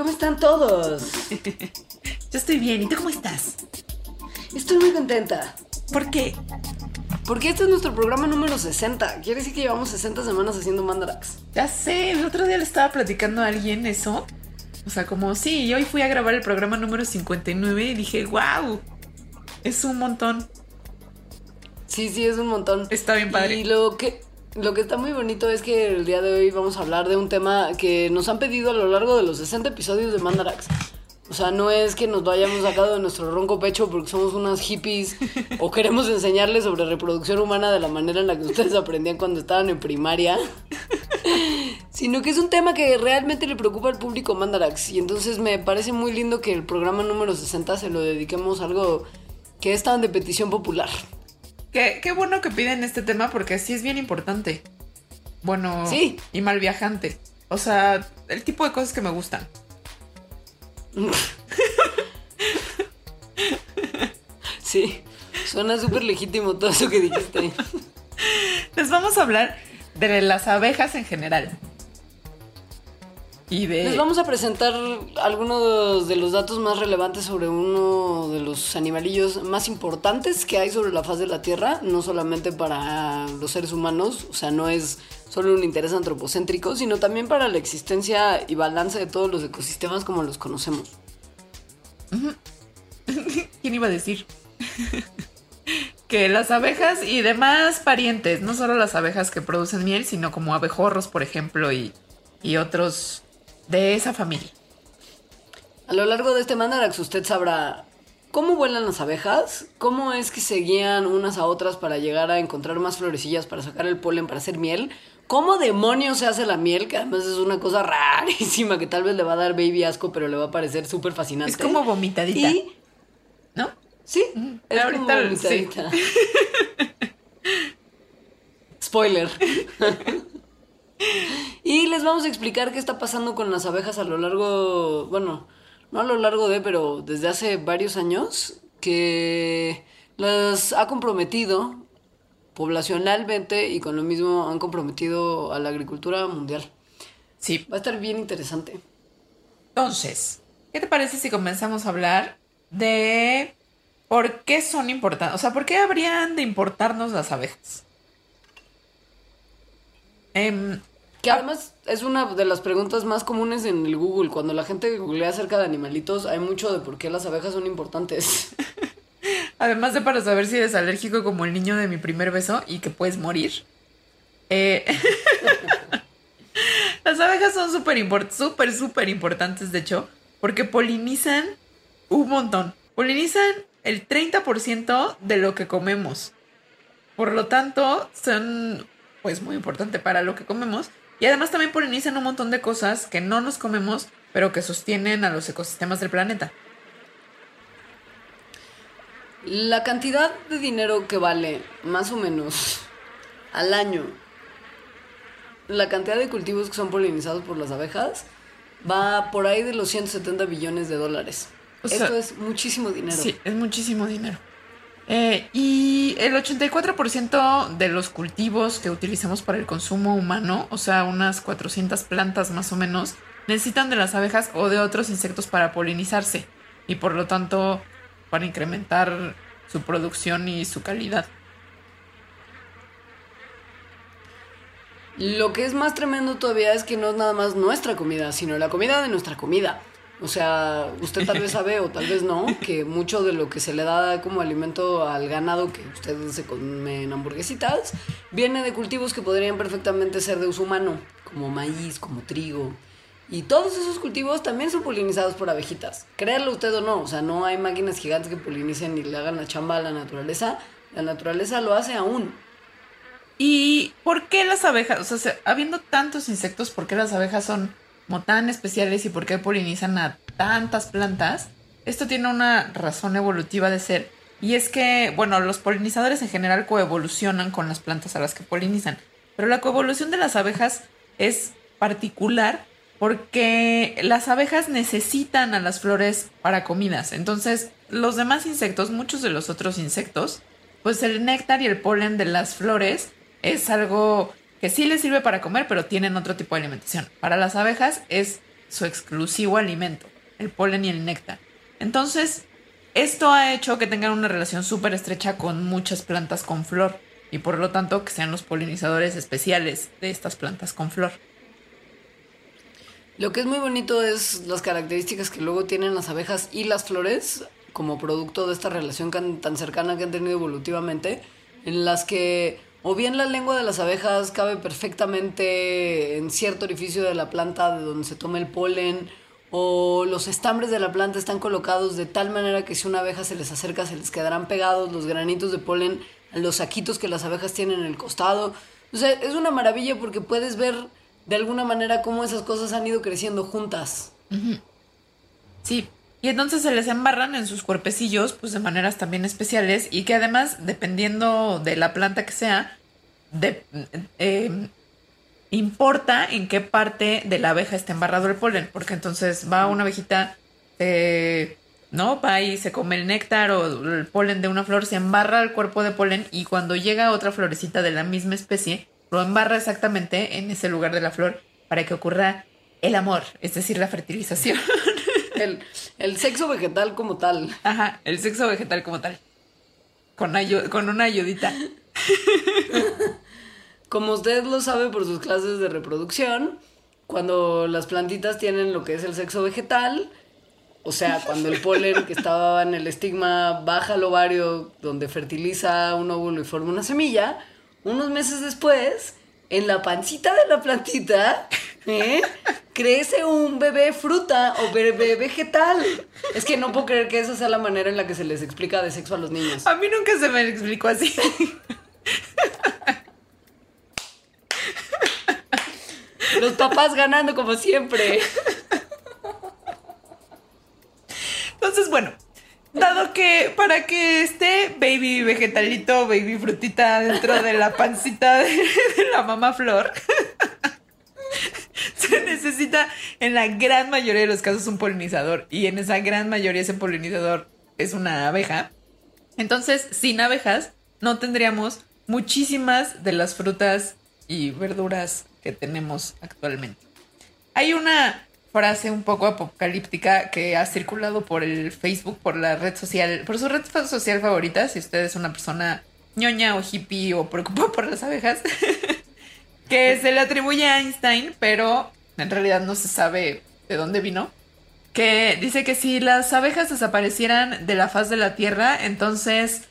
¿Cómo están todos? Yo estoy bien. ¿Y tú cómo estás? Estoy muy contenta. ¿Por qué? Porque este es nuestro programa número 60. Quiere decir que llevamos 60 semanas haciendo Mandarax. Ya sé, el otro día le estaba platicando a alguien eso. O sea, como, sí, hoy fui a grabar el programa número 59 y dije, wow, es un montón. Sí, sí, es un montón. Está bien padre. Y lo que, lo que está muy bonito es que el día de hoy vamos a hablar de un tema que nos han pedido a lo largo de los 60 episodios de Mandarax. O sea, no es que nos lo hayamos sacado de nuestro ronco pecho porque somos unas hippies o queremos enseñarles sobre reproducción humana de la manera en la que ustedes aprendían cuando estaban en primaria, sino que es un tema que realmente le preocupa al público Mandarax. Y entonces me parece muy lindo que el programa número 60 se lo dediquemos a algo que es tan de petición popular. Qué, qué bueno que piden este tema porque sí es bien importante. Bueno, Sí. y mal viajante. O sea, el tipo de cosas que me gustan. Sí, suena súper legítimo todo eso que dijiste. Les vamos a hablar de las abejas en general. Y de... Les vamos a presentar algunos de los datos más relevantes sobre uno de los animalillos más importantes que hay sobre la faz de la Tierra, no solamente para los seres humanos, o sea, no es solo un interés antropocéntrico, sino también para la existencia y balance de todos los ecosistemas como los conocemos. ¿Quién iba a decir? que las abejas y demás parientes, no solo las abejas que producen miel, sino como abejorros, por ejemplo, y, y otros de esa familia. A lo largo de este Mandarax usted sabrá cómo vuelan las abejas, cómo es que se guían unas a otras para llegar a encontrar más florecillas para sacar el polen para hacer miel, cómo demonios se hace la miel, que además es una cosa rarísima que tal vez le va a dar baby asco, pero le va a parecer súper fascinante. Es como vomitadita, Y ¿no? sí, es ahorita como sí. vomitadita. Spoiler. y les vamos a explicar qué está pasando con las abejas a lo largo, bueno, no a lo largo de, pero desde hace varios años, que las ha comprometido poblacionalmente y con lo mismo han comprometido a la agricultura mundial. Sí. Va a estar bien interesante. Entonces, ¿qué te parece si comenzamos a hablar de por qué son importantes? O sea, ¿por qué habrían de importarnos las abejas? Em, Que además es una de las preguntas más comunes en el Google. Cuando la gente googlea acerca de animalitos, hay mucho de por qué las abejas son importantes. Además de para saber si eres alérgico como el niño de mi primer beso y que puedes morir. Eh, las abejas son súper súper, súper importantes, de hecho, porque polinizan un montón. Polinizan el 30% de lo que comemos. Por lo tanto, son pues muy importantes para lo que comemos. Y además también polinizan un montón de cosas que no nos comemos, pero que sostienen a los ecosistemas del planeta. La cantidad de dinero que vale, más o menos, al año, la cantidad de cultivos que son polinizados por las abejas, va por ahí de los 170 billones de dólares. O sea, Esto es muchísimo dinero. Sí, es muchísimo dinero. Eh, y el 84% de los cultivos que utilizamos para el consumo humano, o sea, unas 400 plantas más o menos, necesitan de las abejas o de otros insectos para polinizarse y por lo tanto para incrementar su producción y su calidad. Lo que es más tremendo todavía es que no es nada más nuestra comida, sino la comida de nuestra comida. O sea, usted tal vez sabe o tal vez no que mucho de lo que se le da como alimento al ganado que ustedes se comen hamburguesitas viene de cultivos que podrían perfectamente ser de uso humano, como maíz, como trigo. Y todos esos cultivos también son polinizados por abejitas. Créanlo usted o no, o sea, no hay máquinas gigantes que polinicen y le hagan la chamba a la naturaleza. La naturaleza lo hace aún. ¿Y por qué las abejas? O sea, habiendo tantos insectos, ¿por qué las abejas son tan especiales y por qué polinizan a tantas plantas? Esto tiene una razón evolutiva de ser. Y es que, bueno, los polinizadores en general coevolucionan con las plantas a las que polinizan. Pero la coevolución de las abejas es particular porque las abejas necesitan a las flores para comidas. Entonces, los demás insectos, muchos de los otros insectos, pues el néctar y el polen de las flores es algo que sí les sirve para comer, pero tienen otro tipo de alimentación. Para las abejas es su exclusivo alimento, el polen y el néctar. Entonces, esto ha hecho que tengan una relación súper estrecha con muchas plantas con flor y por lo tanto que sean los polinizadores especiales de estas plantas con flor. Lo que es muy bonito es las características que luego tienen las abejas y las flores como producto de esta relación tan cercana que han tenido evolutivamente, en las que o bien la lengua de las abejas cabe perfectamente en cierto orificio de la planta de donde se toma el polen, o los estambres de la planta están colocados de tal manera que si una abeja se les acerca se les quedarán pegados los granitos de polen los saquitos que las abejas tienen en el costado. O sea, es una maravilla porque puedes ver de alguna manera cómo esas cosas han ido creciendo juntas. Sí, y entonces se les embarran en sus cuerpecillos, pues de maneras también especiales y que además, dependiendo de la planta que sea, de, em, importa en qué parte de la abeja está embarrado el polen, porque entonces va una abejita, ¿no? Va y se come el néctar o el polen de una flor, se embarra el cuerpo de polen y cuando llega otra florecita de la misma especie, lo embarra exactamente en ese lugar de la flor para que ocurra el amor, es decir, la fertilización. El, sexo vegetal como tal. Ajá, el sexo vegetal como tal. Con, con una ayudita. Como usted lo sabe por sus clases de reproducción, cuando las plantitas tienen lo que es el sexo vegetal, o sea, cuando el polen que estaba en el estigma baja al ovario donde fertiliza un óvulo y forma una semilla, unos meses después, en la pancita de la plantita, ¿eh? crece un bebé fruta o bebé vegetal. Es que no puedo creer que esa sea la manera en la que se les explica de sexo a los niños. A mí nunca se me explicó así. Los papás ganando como siempre. Entonces, bueno, Dado que para que esté baby vegetalito, baby frutita dentro de la pancita de, la mamá flor, se necesita en la gran mayoría de los casos un polinizador. Y en esa gran mayoría ese polinizador es una abeja. Entonces, sin abejas, no tendríamos muchísimas de las frutas y verduras que tenemos actualmente. Hay una frase un poco apocalíptica que ha circulado por el Facebook, por la red social, por su red social favorita, si usted es una persona ñoña o hippie o preocupado por las abejas, que se le atribuye a Einstein, pero en realidad no se sabe de dónde vino, que dice que si las abejas desaparecieran de la faz de la Tierra, entonces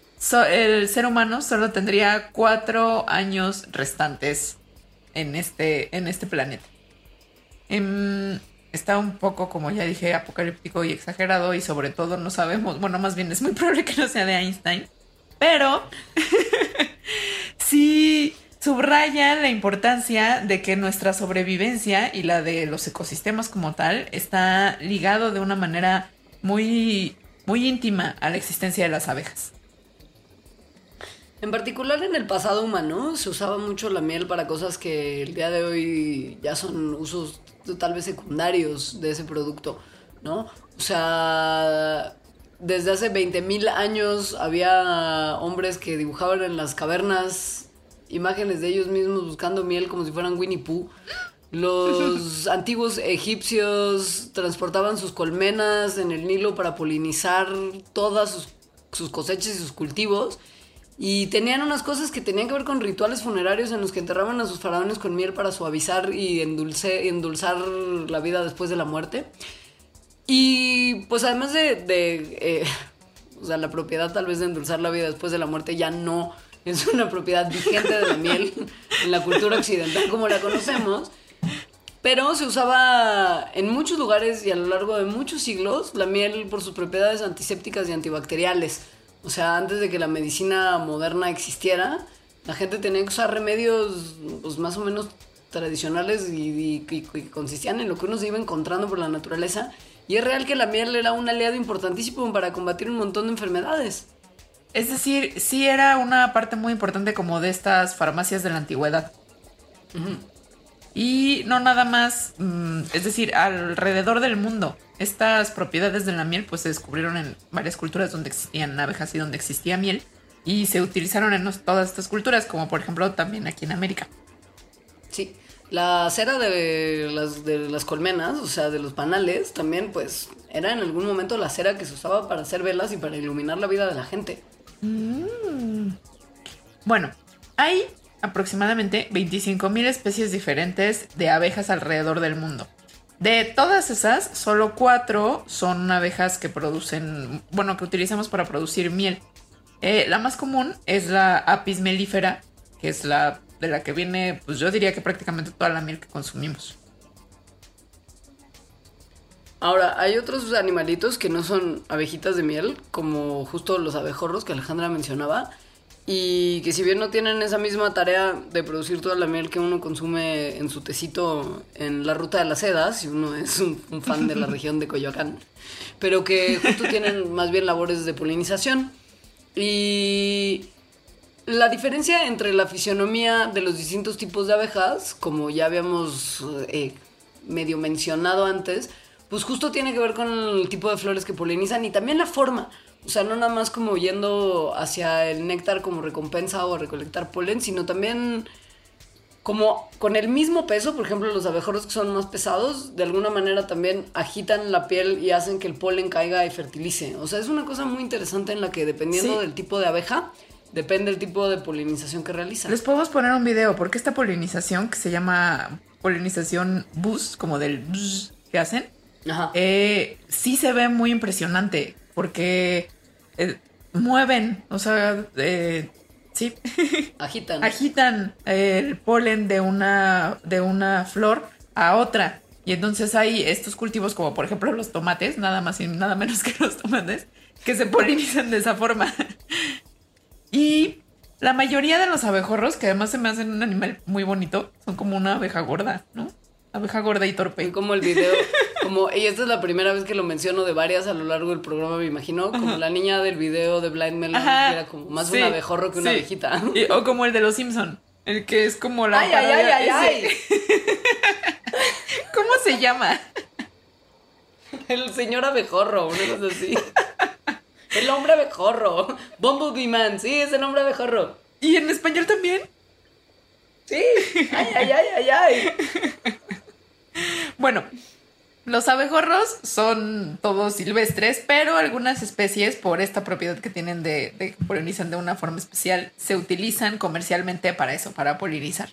el ser humano solo tendría cuatro años restantes en este, en este planeta. Em, está un poco, como ya dije, apocalíptico y exagerado y sobre todo no sabemos, bueno, más bien es muy probable que no sea de Einstein, pero sí subraya la importancia de que nuestra sobrevivencia y la de los ecosistemas como tal está ligado de una manera muy, muy íntima a la existencia de las abejas. En particular en el pasado humano se usaba mucho la miel para cosas que el día de hoy ya son usos tal vez secundarios de ese producto, ¿no? O sea, desde hace 20.000 años había hombres que dibujaban en las cavernas imágenes de ellos mismos buscando miel como si fueran Winnie Pooh. Los antiguos egipcios transportaban sus colmenas en el Nilo para polinizar todas sus, sus cosechas y sus cultivos. Y tenían unas cosas que tenían que ver con rituales funerarios en los que enterraban a sus faraones con miel para suavizar y endulzar la vida después de la muerte. Y pues además de, eh, o sea, la propiedad tal vez de endulzar la vida después de la muerte ya no es una propiedad vigente de la miel en la cultura occidental como la conocemos. Pero se usaba en muchos lugares y a lo largo de muchos siglos la miel por sus propiedades antisépticas y antibacteriales. O sea, antes de que la medicina moderna existiera, la gente tenía que usar remedios pues, más o menos tradicionales y, y consistían en lo que uno se iba encontrando por la naturaleza. Y es real que la miel era un aliado importantísimo para combatir un montón de enfermedades. Es decir, sí era una parte muy importante como de estas farmacias de la antigüedad. Y no nada más, mm, es decir, alrededor del mundo. Estas propiedades de la miel pues se descubrieron en varias culturas donde existían abejas y donde existía miel. Y se utilizaron en todas estas culturas, como por ejemplo también aquí en América. Sí, la cera de las, de las colmenas, o sea, de los panales, también pues era en algún momento la cera que se usaba para hacer velas y para iluminar la vida de la gente. Bueno, hay aproximadamente 25.000 especies diferentes de abejas alrededor del mundo. De todas esas, solo cuatro son abejas que producen, bueno, que utilizamos para producir miel. Eh, la más común es la Apis mellifera, que es la de la que viene, pues yo diría que prácticamente toda la miel que consumimos. Ahora, hay otros animalitos que no son abejitas de miel, como justo los abejorros que Alejandra mencionaba, y que si bien no tienen esa misma tarea de producir toda la miel que uno consume en su tecito en la ruta de la seda, si uno es un, un fan de la región de Coyoacán, pero que justo tienen más bien labores de polinización. Y la diferencia entre la fisionomía de los distintos tipos de abejas, como ya habíamos eh, medio mencionado antes, pues justo tiene que ver con el tipo de flores que polinizan y también la forma. O sea, no nada más como yendo hacia el néctar como recompensa o recolectar polen, sino también como con el mismo peso, por ejemplo, los abejorros que son más pesados, de alguna manera también agitan la piel y hacen que el polen caiga y fertilice. O sea, es una cosa muy interesante en la que dependiendo Sí. del tipo de abeja, depende el tipo de polinización que realiza. Les podemos poner un video porque esta polinización que se llama polinización bus, como del buzz que hacen, Ajá. eh, sí se ve muy impresionante porque eh, mueven, o sea, eh, sí, Agitan. agitan el polen de una, de una flor a otra. Y entonces hay estos cultivos como por ejemplo los tomates, nada más y nada menos que los tomates, que se polinizan de esa forma. Y la mayoría de los abejorros, que además se me hacen un animal muy bonito, son como una abeja gorda, ¿no? Abeja gorda y torpe. Como el video, como, y esta es la primera vez que lo menciono de varias a lo largo del programa, me imagino, como la niña del video de Blind Melon, que era como más sí, un abejorro que una sí. abejita. Y- o como el de los Simpson, el que es como la Ay, ay, ay, parodia- ay, ay. ¿Cómo se llama? El señor abejorro, una cosa así. El hombre abejorro. Bumblebee Man, sí, es el hombre abejorro. ¿Y en español también? Sí. Ay, ay, ay, ay, ay. Bueno, los abejorros son todos silvestres, pero algunas especies, por esta propiedad que tienen de, de polinizan de una forma especial, se utilizan comercialmente para eso, para polinizar.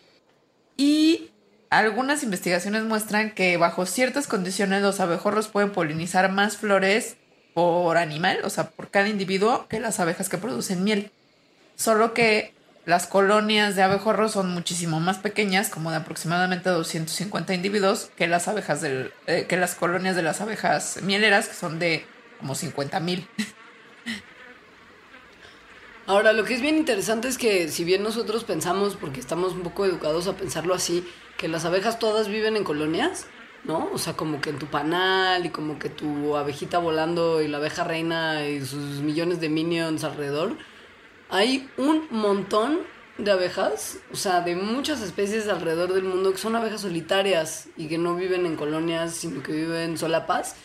Y algunas investigaciones muestran que bajo ciertas condiciones los abejorros pueden polinizar más flores por animal, o sea, por cada individuo, que las abejas que producen miel. Solo que las colonias de abejorros son muchísimo más pequeñas, como de aproximadamente 250 individuos, que las abejas del, eh, que las colonias de las abejas mieleras, que son de como 50 mil. Ahora, lo que es bien interesante es que si bien nosotros pensamos, porque estamos un poco educados a pensarlo así, que las abejas todas viven en colonias, ¿no? O sea, como que en tu panal y como que tu abejita volando y la abeja reina y sus millones de minions alrededor. Hay un montón de abejas, o sea, de muchas especies alrededor del mundo que son abejas solitarias y que no viven en colonias, sino que viven solapas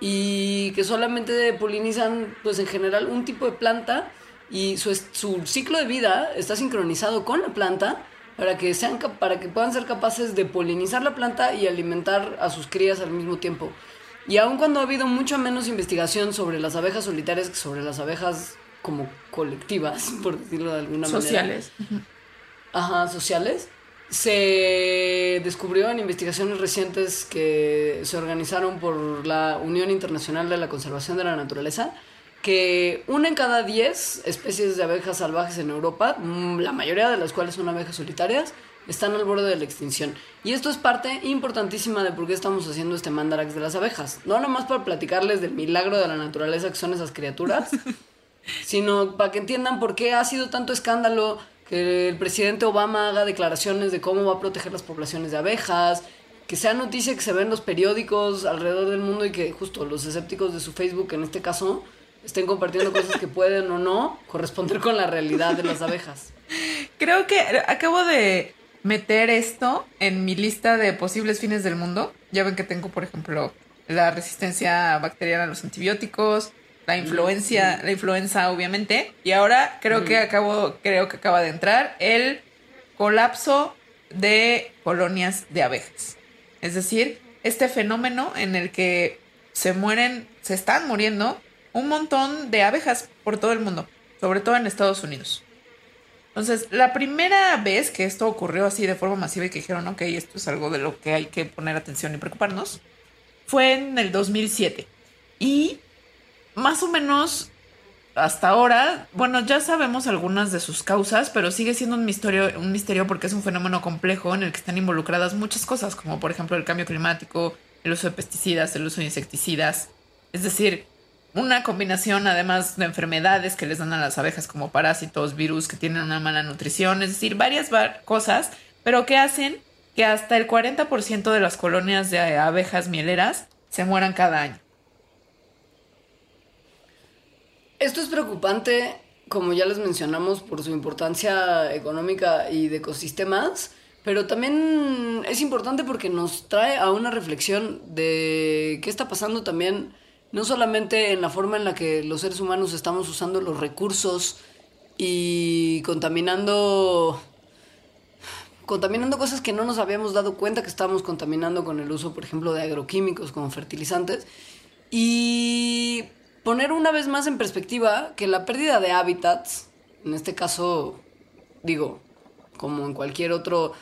y que solamente polinizan, pues en general, un tipo de planta y su, su ciclo de vida está sincronizado con la planta para que, sean, para que puedan ser capaces de polinizar la planta y alimentar a sus crías al mismo tiempo. Y aun cuando ha habido mucha menos investigación sobre las abejas solitarias que sobre las abejas como colectivas, por decirlo de alguna manera. Sociales. Ajá, sociales. Se descubrió en investigaciones recientes que se organizaron por la Unión Internacional de la Conservación de la Naturaleza que una en cada diez especies de abejas salvajes en Europa, mm, la mayoría de las cuales son abejas solitarias, están al borde de la extinción. Y esto es parte importantísima de por qué estamos haciendo este mandarax de las abejas. No nomás para platicarles del milagro de la naturaleza que son esas criaturas, sino para que entiendan por qué ha sido tanto escándalo que el presidente Obama haga declaraciones de cómo va a proteger las poblaciones de abejas, que sea noticia que se ve en los periódicos alrededor del mundo y que justo los escépticos de su Facebook, en este caso, estén compartiendo cosas que pueden o no corresponder con la realidad de las abejas. Creo que acabo de meter esto en mi lista de posibles fines del mundo. Ya ven que tengo, por ejemplo, la resistencia bacteriana a los antibióticos, la influencia, la influenza, obviamente. Y ahora creo que acabo, creo que acaba de entrar el colapso de colonias de abejas. Es decir, este fenómeno en el que se mueren, se están muriendo un montón de abejas por todo el mundo, sobre todo en Estados Unidos. Entonces, la primera vez que esto ocurrió así de forma masiva y que dijeron, ok, esto es algo de lo que hay que poner atención y preocuparnos, fue en el 2007. Y más o menos hasta ahora, bueno, ya sabemos algunas de sus causas, pero sigue siendo un misterio, un misterio porque es un fenómeno complejo en el que están involucradas muchas cosas, como por ejemplo el cambio climático, el uso de pesticidas, el uso de insecticidas. Es decir, una combinación además de enfermedades que les dan a las abejas como parásitos, virus que tienen una mala nutrición, es decir, varias cosas, pero que hacen que hasta el 40% de las colonias de abejas mieleras se mueran cada año. Esto es preocupante, como ya les mencionamos, por su importancia económica y de ecosistemas, pero también es importante porque nos trae a una reflexión de qué está pasando también no solamente en la forma en la que los seres humanos estamos usando los recursos y contaminando contaminando cosas que no nos habíamos dado cuenta que estábamos contaminando con el uso, por ejemplo, de agroquímicos como fertilizantes. Y poner una vez más en perspectiva que la pérdida de hábitats, en este caso, digo, como en cualquier otro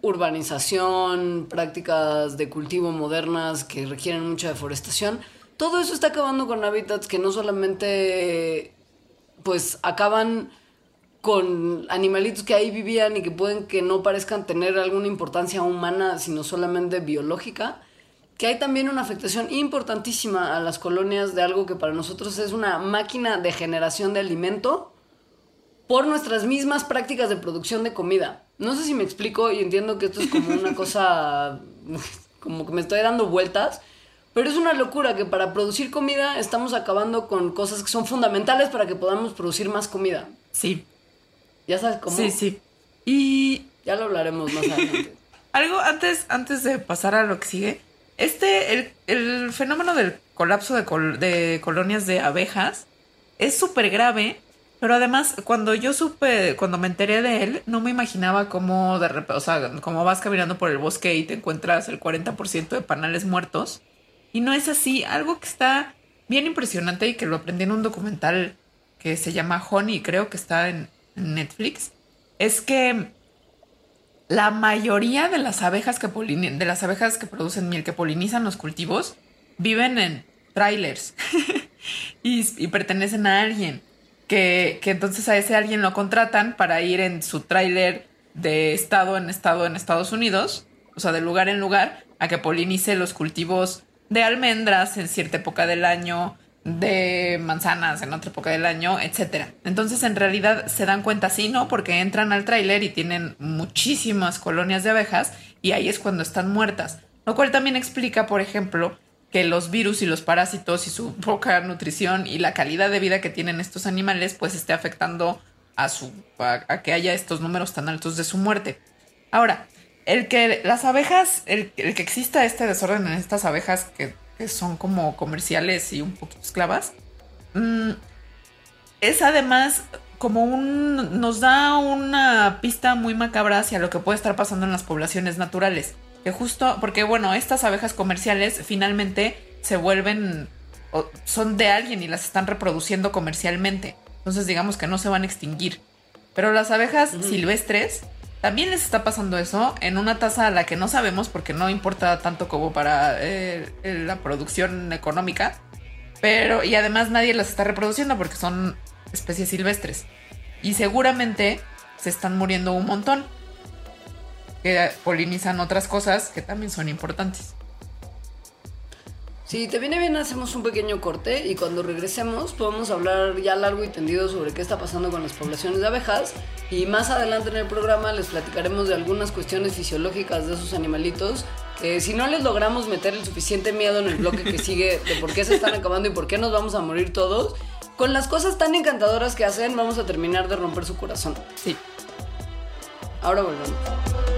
urbanización, prácticas de cultivo modernas que requieren mucha deforestación, todo eso está acabando con hábitats que no solamente pues acaban con animalitos que ahí vivían y que pueden que no parezcan tener alguna importancia humana, sino solamente biológica, que hay también una afectación importantísima a las colonias de algo que para nosotros es una máquina de generación de alimento por nuestras mismas prácticas de producción de comida. No sé si me explico y entiendo que esto es como una cosa, como que me estoy dando vueltas, pero es una locura que para producir comida estamos acabando con cosas que son fundamentales para que podamos producir más comida. Sí. ¿Ya sabes cómo? Sí, sí. Y... Ya lo hablaremos más adelante. Algo antes, antes de pasar a lo que sigue. Este, el, fenómeno del colapso de, de colonias de abejas es súper grave, pero además cuando yo supe, cuando me enteré de él, no me imaginaba cómo de repente, o sea, como vas caminando por el bosque y te encuentras el 40% de panales muertos y no es así. Algo que está bien impresionante y que lo aprendí en un documental que se llama Honey, creo que está en Netflix, es que la mayoría de las abejas que de las abejas que producen miel, que polinizan los cultivos, viven en trailers y, pertenecen a alguien. Que, que, entonces a ese alguien lo contratan para ir en su trailer de estado en estado en Estados Unidos, o sea, de lugar en lugar, a que polinice los cultivos de almendras en cierta época del año, de manzanas en otra época del año, etcétera. Entonces, en realidad se dan cuenta sí, ¿no? Porque entran al tráiler y tienen muchísimas colonias de abejas y ahí es cuando están muertas. Lo cual también explica, por ejemplo, que los virus y los parásitos y su poca nutrición y la calidad de vida que tienen estos animales pues esté afectando a su a que haya estos números tan altos de su muerte. Ahora, el que las abejas, el, que exista este desorden en estas abejas que, son como comerciales y un poquito esclavas, mm, es además como un. nos da una pista muy macabra hacia lo que puede estar pasando en las poblaciones naturales. Que justo, porque bueno, estas abejas comerciales finalmente se vuelven. son de alguien y las están reproduciendo comercialmente. Entonces digamos que no se van a extinguir. Pero las abejas silvestres también les está pasando eso en una tasa a la que no sabemos porque no importa tanto como para eh, la producción económica. Pero, y además nadie las está reproduciendo porque son especies silvestres. Y seguramente se están muriendo un montón. que polinizan otras cosas que también son importantes. Si te viene bien, hacemos un pequeño corte y cuando regresemos podemos hablar ya largo y tendido sobre qué está pasando con las poblaciones de abejas y más adelante en el programa les platicaremos de algunas cuestiones fisiológicas de esos animalitos que si no les logramos meter el suficiente miedo en el bloque que sigue de por qué se están acabando y por qué nos vamos a morir todos, con las cosas tan encantadoras que hacen vamos a terminar de romper su corazón. Sí. Ahora volvemos.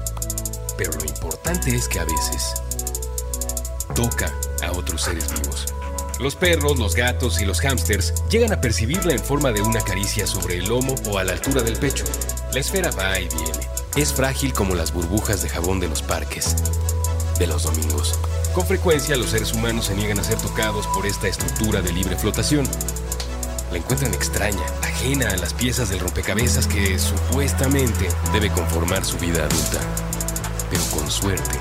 Pero lo importante es que a veces toca a otros seres vivos. Los perros, los gatos y los hámsters llegan a percibirla en forma de una caricia sobre el lomo o a la altura del pecho. La esfera va y viene. Es frágil como las burbujas de jabón de los parques, de los domingos. Con frecuencia los seres humanos se niegan a ser tocados por esta estructura de libre flotación. La encuentran extraña, ajena a las piezas del rompecabezas que supuestamente debe conformar su vida adulta. Pero con suerte,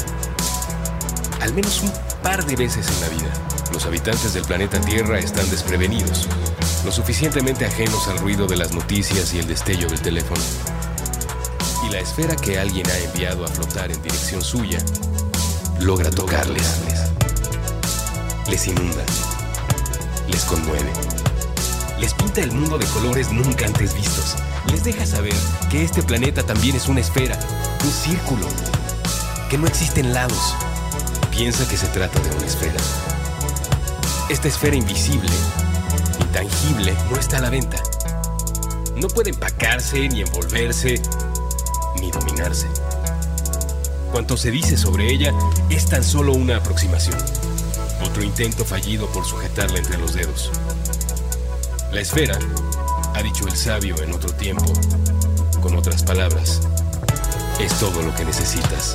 al menos un par de veces en la vida, los habitantes del planeta Tierra están desprevenidos, lo suficientemente ajenos al ruido de las noticias y el destello del teléfono. Y la esfera que alguien ha enviado a flotar en dirección suya logra tocarles. Les inunda, les conmueve, les pinta el mundo de colores nunca antes vistos. Les deja saber que este planeta también es una esfera, un círculo, que no existen lados. Piensa que se trata de una esfera. Esta esfera invisible, intangible, no está a la venta. No puede empacarse, ni envolverse, ni dominarse. Cuanto se dice sobre ella es tan solo una aproximación. Otro intento fallido por sujetarla entre los dedos. La esfera, ha dicho el sabio en otro tiempo, con otras palabras, es todo lo que necesitas.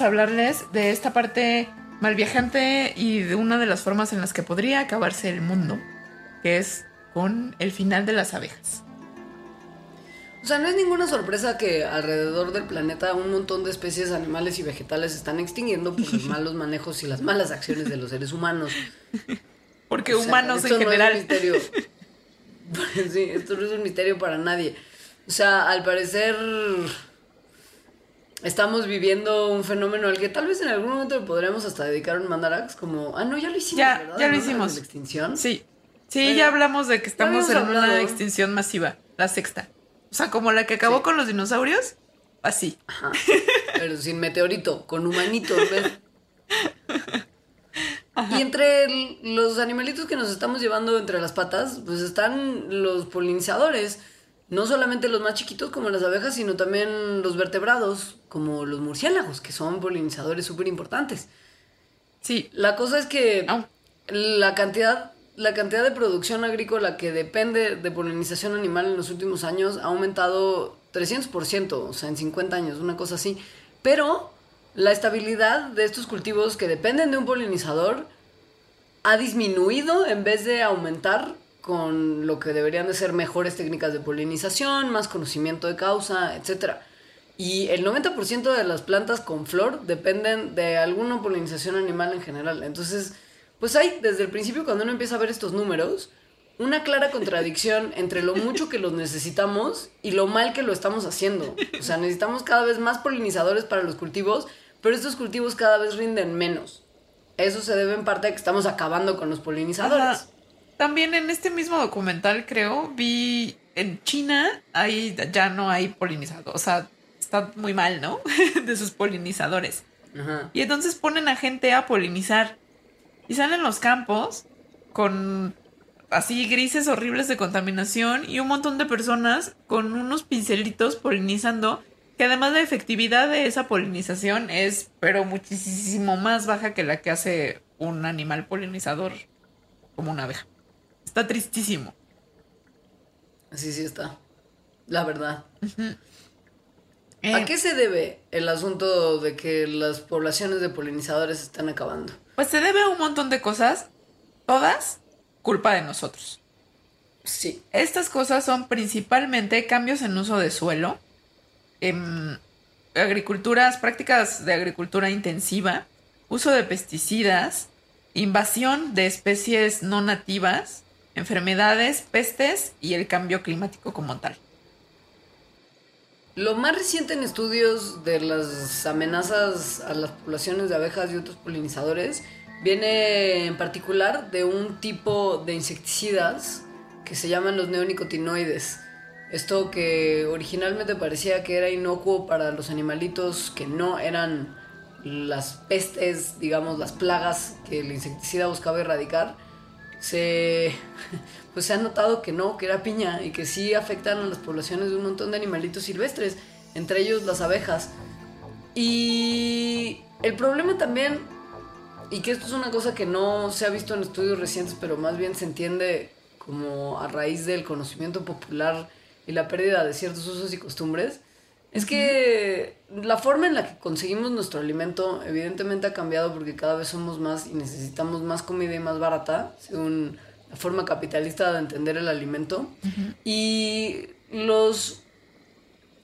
a hablarles de esta parte malviajante y de una de las formas en las que podría acabarse el mundo, que es con el final de las abejas. O sea, no es ninguna sorpresa que alrededor del planeta un montón de especies animales y vegetales se están extinguiendo por los malos manejos y las malas acciones de los seres humanos. Porque O sea, humanos esto en no general. Es un misterio. sí, esto no es un misterio para nadie. O sea, al parecer estamos viviendo un fenómeno al que tal vez en algún momento le podremos hasta dedicar un mandarax como, ah, no, ya lo hicimos, Ya, ¿verdad? ya lo hicimos. La extinción. Sí, sí, ya hablamos de que estamos en una extinción masiva, la sexta. O sea, como la que acabó Sí. con los dinosaurios, así. Ajá. Pero sin meteorito, con humanito en vez. Y entre el- los animalitos que nos estamos llevando entre las patas, pues están los polinizadores. No solamente los más chiquitos como las abejas, sino también los vertebrados, como los murciélagos, que son polinizadores súper importantes. Sí, La cosa es que Au. la cantidad, la cantidad de producción agrícola que depende de polinización animal en los últimos años ha aumentado 300%, o sea, en 50 años, una cosa así. Pero la estabilidad de estos cultivos que dependen de un polinizador ha disminuido en vez de aumentar con lo que deberían de ser mejores técnicas de polinización, más conocimiento de causa, etc. Y el 90% de las plantas con flor dependen de alguna polinización animal en general. Entonces, pues hay, desde el principio, cuando uno empieza a ver estos números, una clara contradicción entre lo mucho que los necesitamos y lo mal que lo estamos haciendo. O sea, necesitamos cada vez más polinizadores para los cultivos, pero estos cultivos cada vez rinden menos. Eso se debe en parte a que estamos acabando con los polinizadores. También en este mismo documental, creo, vi en China ahí ya no hay polinizadores. O sea, está muy mal, ¿no? de sus polinizadores. Y entonces ponen a gente a polinizar. Y salen los campos con así grises horribles de contaminación y un montón de personas con unos pincelitos polinizando que además la efectividad de esa polinización es pero muchísimo más baja que la que hace un animal polinizador como una abeja. Está tristísimo. Así sí está. La verdad. ¿A eh, qué se debe el asunto de que las poblaciones de polinizadores están acabando? Pues se debe a un montón de cosas, todas culpa de nosotros. Sí. Estas cosas son principalmente cambios en uso de suelo, en agriculturas, prácticas de agricultura intensiva, uso de pesticidas, invasión de especies no nativas, enfermedades, pestes y el cambio climático como tal. Lo más reciente en estudios de las amenazas a las poblaciones de abejas y otros polinizadores Viene en particular de un tipo de insecticidas que se llaman los neonicotinoides. Esto que originalmente parecía que era inocuo para los animalitos que no eran las pestes, digamos, las plagas que el insecticida buscaba erradicar, se, pues se ha notado que no, que era piña y que sí afectan a las poblaciones de un montón de animalitos silvestres, entre ellos las abejas. Y el problema también y que esto es una cosa que no se ha visto en estudios recientes, pero más bien se entiende como a raíz del conocimiento popular y la pérdida de ciertos usos y costumbres, es que la forma en la que conseguimos nuestro alimento evidentemente ha cambiado porque cada vez somos más y necesitamos más comida y más barata, según la forma capitalista de entender el alimento. Y los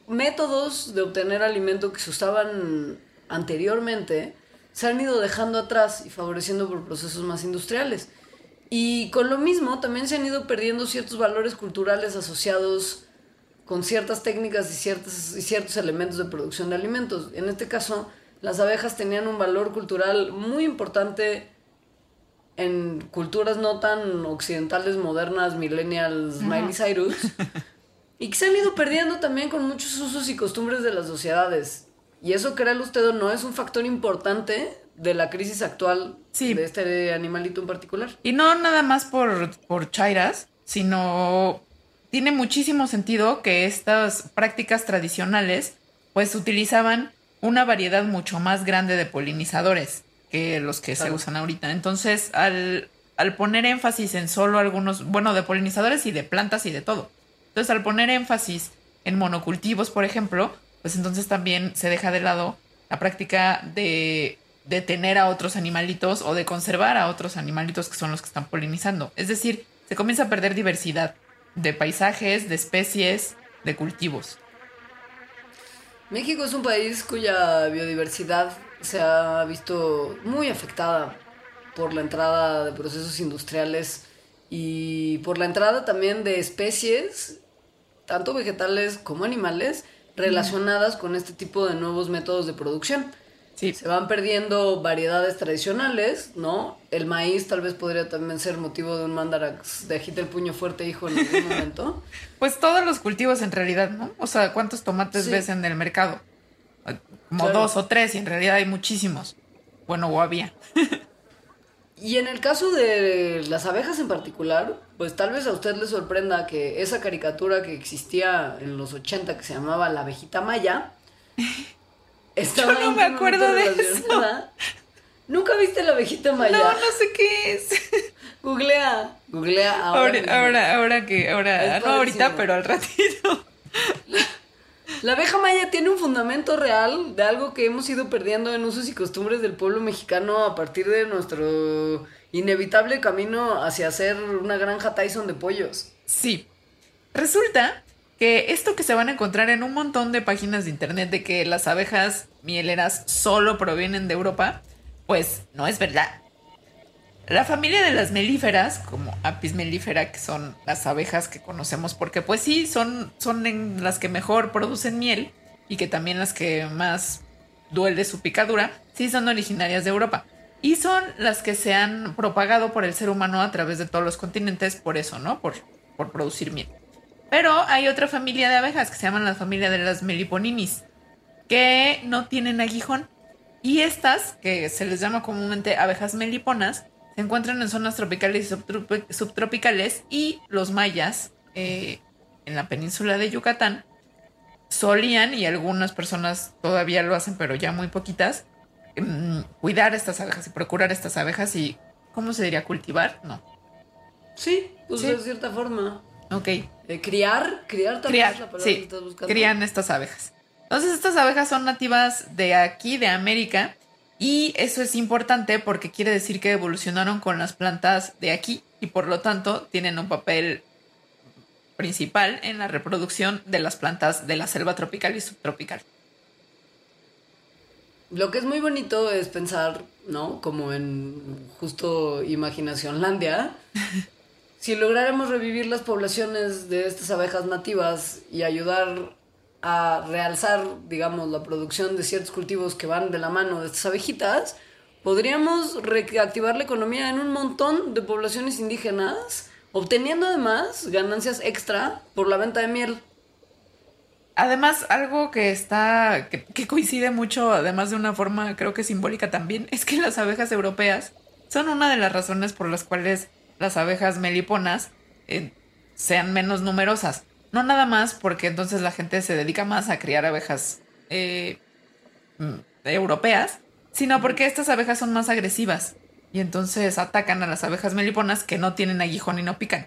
métodos de obtener alimento que se usaban anteriormente, se han ido dejando atrás y favoreciendo por procesos más industriales. Y con lo mismo también se han ido perdiendo ciertos valores culturales asociados con ciertas técnicas y, ciertos, y ciertos elementos de producción de alimentos. En este caso, las abejas tenían un valor cultural muy importante en culturas no tan occidentales, modernas, millennials, Miley Cyrus, y que se han ido perdiendo también con muchos usos y costumbres de las sociedades. Y eso, créalo usted no, es un factor importante de la crisis actual de este animalito en particular. Y no nada más por, por chairas, sino tiene muchísimo sentido que estas prácticas tradicionales pues utilizaban una variedad mucho más grande de polinizadores que los que se usan ahorita. Entonces, al, al poner énfasis en solo algunos, bueno, de polinizadores y de plantas y de todo. Entonces, al poner énfasis en monocultivos, por ejemplo, pues entonces también se deja de lado la práctica de, de tener a otros animalitos o de conservar a otros animalitos que son los que están polinizando. Es decir, se comienza a perder diversidad de paisajes, de especies, de cultivos. México es un país cuya biodiversidad se ha visto muy afectada por la entrada de procesos industriales y por la entrada también de especies, tanto vegetales como animales, relacionadas con este tipo de nuevos métodos de producción. Sí. Se van perdiendo variedades tradicionales, ¿no? El maíz tal vez podría también ser motivo de un mandarax de agita el puño fuerte, hijo, en algún momento. pues todos los cultivos en realidad, ¿no? O sea, ¿cuántos tomates ves en el mercado? Como dos o tres, y en realidad hay muchísimos. Bueno, o había. Y en el caso de las abejas en particular, pues tal vez a usted le sorprenda que esa caricatura que existía en los 80 que se llamaba La abejita maya. Estaba Yo no me acuerdo de eso. ¿Nunca viste la abejita maya? No, no sé qué es. Googlea, googlea ahora. Ahora, ahora, ahora que, ahora, no ahorita, pero al ratito. La abeja maya tiene un fundamento real de algo que hemos ido perdiendo en usos y costumbres del pueblo mexicano a partir de nuestro inevitable camino hacia ser una granja Tyson de pollos. Sí. Resulta que esto que se van a encontrar en un montón de páginas de internet de que las abejas mieleras solo provienen de Europa, pues no es verdad. La familia de las melíferas, como Apis mellifera, que son las abejas que conocemos, porque pues sí, son, son las que mejor producen miel y que también las que más duele su picadura, sí son originarias de Europa. Y son las que se han propagado por el ser humano a través de todos los continentes, por eso, ¿no? Por, por producir miel. Pero hay otra familia de abejas que se llaman la familia de las meliponinis, que no tienen aguijón. Y estas, que se les llama comúnmente abejas meliponas, se encuentran en zonas tropicales y subtropicales y los mayas eh, en la península de Yucatán solían, y algunas personas todavía lo hacen, pero ya muy poquitas, mm, cuidar estas abejas y procurar estas abejas y, ¿cómo se diría? ¿Cultivar? No. Sí, pues de cierta forma. Ok. Eh, criar, criar también es la palabra sí, que estás buscando. Crían estas abejas. Entonces, estas abejas son nativas de aquí, de América, y eso es importante porque quiere decir que evolucionaron con las plantas de aquí y por lo tanto tienen un papel principal en la reproducción de las plantas de la selva tropical y subtropical. Lo que es muy bonito es pensar, ¿no? Como en justo Imaginacionlandia. si lográramos revivir las poblaciones de estas abejas nativas y ayudar a realzar, digamos, la producción de ciertos cultivos que van de la mano de estas abejitas, podríamos reactivar la economía en un montón de poblaciones indígenas, obteniendo además ganancias extra por la venta de miel. Además, algo que está, que, coincide mucho, además de una forma creo que simbólica también, es que las abejas europeas son una de las razones por las cuales las abejas meliponas eh, sean menos numerosas. No nada más porque entonces la gente se dedica más a criar abejas eh, mm, europeas, sino porque estas abejas son más agresivas y entonces atacan a las abejas meliponas que no tienen aguijón y no pican.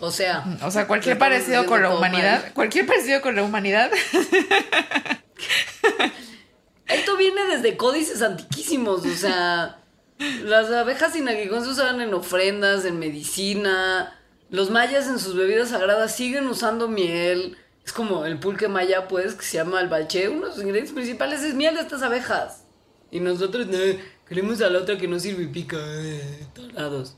o sea, o sea, cualquier parecido con la humanidad, cualquier parecido con la humanidad. Esto viene desde códices antiquísimos, o sea, las abejas sin aguijón se usaban en ofrendas, en medicina. Los mayas en sus bebidas sagradas siguen usando miel. Es como el pulque maya, pues, que se llama el balché. Uno de sus ingredientes principales es miel de estas abejas. Y nosotros no, queremos a la otra que no sirve y pica. Eh, lados.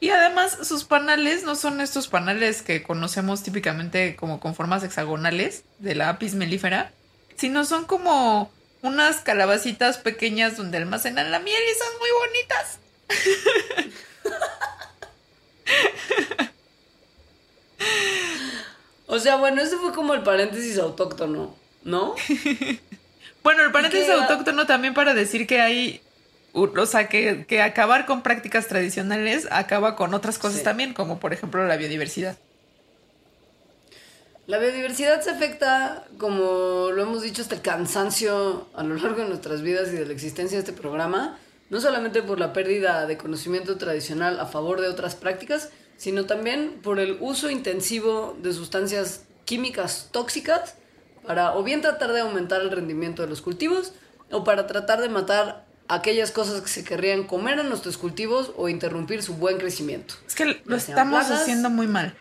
Y además sus panales no son estos panales que conocemos típicamente como con formas hexagonales de la apis melífera, sino son como unas calabacitas pequeñas donde almacenan la miel y son muy bonitas. o sea, bueno, ese fue como el paréntesis autóctono, ¿no? bueno, el paréntesis autóctono también para decir que hay, o sea, que, acabar con prácticas tradicionales acaba con otras cosas también, como por ejemplo la biodiversidad. La biodiversidad se afecta, como lo hemos dicho, hasta el cansancio a lo largo de nuestras vidas y de la existencia de este programa, no solamente por la pérdida de conocimiento tradicional a favor de otras prácticas, sino también por el uso intensivo de sustancias químicas tóxicas para o bien tratar de aumentar el rendimiento de los cultivos o para tratar de matar aquellas cosas que se querrían comer en nuestros cultivos o interrumpir su buen crecimiento. Es que lo estamos haciendo muy mal.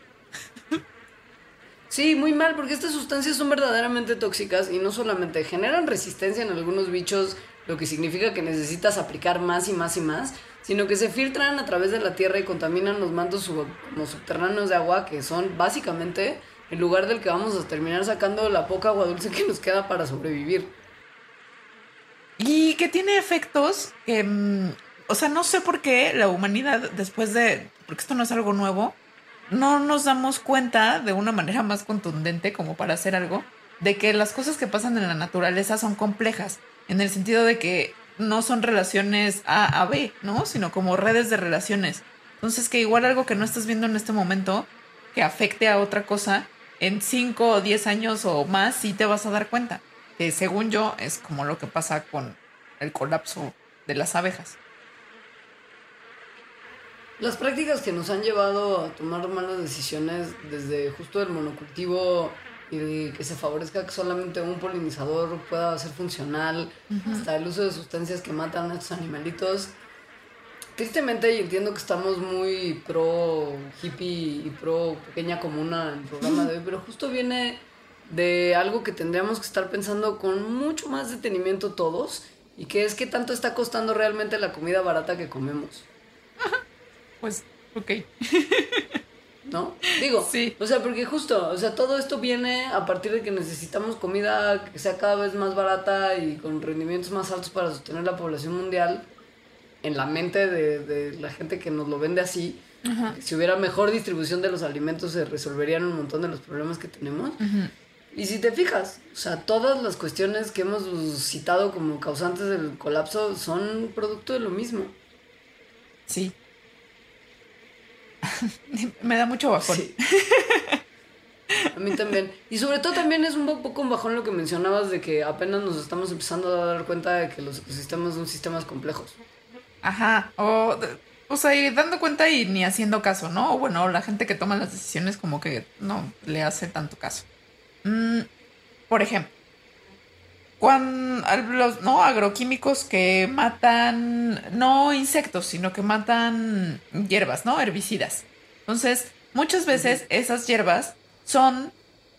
Sí, muy mal, porque estas sustancias son verdaderamente tóxicas y no solamente generan resistencia en algunos bichos, lo que significa que necesitas aplicar más y más y más, sino que se filtran a través de la tierra y contaminan los mantos subterráneos de agua, que son básicamente el lugar del que vamos a terminar sacando la poca agua dulce que nos queda para sobrevivir. Y que tiene efectos que, mm, o sea, no sé por qué la humanidad, después de, porque esto no es algo nuevo, no nos damos cuenta de una manera más contundente como para hacer algo de que las cosas que pasan en la naturaleza son complejas, en el sentido de que no son relaciones A a B, ¿no? Sino como redes de relaciones. Entonces que igual algo que no estás viendo en este momento, que afecte a otra cosa, en 5 o 10 años o más sí te vas a dar cuenta. Que según yo es como lo que pasa con el colapso de las abejas. Las prácticas que nos han llevado a tomar malas decisiones desde justo el monocultivo y que se favorezca que solamente un polinizador pueda ser funcional, hasta el uso de sustancias que matan a estos animalitos. Tristemente, y entiendo que estamos muy pro hippie y pro pequeña comuna en el programa de hoy, pero justo viene de algo que tendríamos que estar pensando con mucho más detenimiento todos, y que es que tanto está costando realmente la comida barata que comemos. Pues, ok. ¿no? Digo, sí. o sea, porque justo, o sea, todo esto viene a partir de que necesitamos comida que sea cada vez más barata y con rendimientos más altos para sostener la población mundial en la mente de, la gente que nos lo vende así. Si hubiera mejor distribución de los alimentos se resolverían un montón de los problemas que tenemos. Y si te fijas, o sea, todas las cuestiones que hemos citado como causantes del colapso son producto de lo mismo. Sí, Me da mucho bajón. A mí también. Y sobre todo también es un poco un bajón lo que mencionabas de que apenas nos estamos empezando a dar cuenta de que los ecosistemas son sistemas complejos. Ajá. O, o sea, y dando cuenta y ni haciendo caso, ¿no? O bueno, la gente que toma las decisiones como que no le hace tanto caso. Mm, por ejemplo, cuando los no agroquímicos que matan no insectos, sino que matan hierbas, ¿no? Herbicidas. Entonces, muchas veces esas hierbas son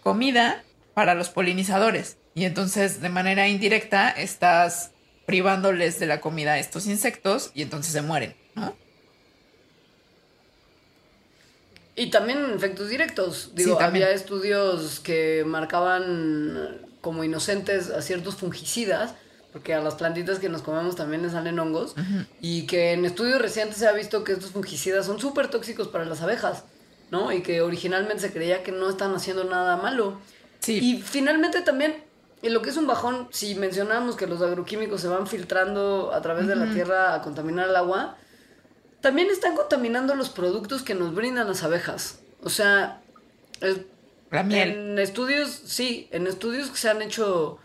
comida para los polinizadores y entonces de manera indirecta estás privándoles de la comida a estos insectos y entonces se mueren, ¿no? Y también efectos directos. Digo, había estudios que marcaban como inocentes a ciertos fungicidas, porque a las plantitas que nos comemos también les salen hongos, y que en estudios recientes se ha visto que estos fungicidas son súper tóxicos para las abejas, ¿no? Y que originalmente se creía que no están haciendo nada malo. Sí. Y finalmente también, en lo que es un bajón, si mencionamos que los agroquímicos se van filtrando a través de la tierra a contaminar el agua, también están contaminando los productos que nos brindan las abejas. O sea, el en estudios, sí, en estudios que se han hecho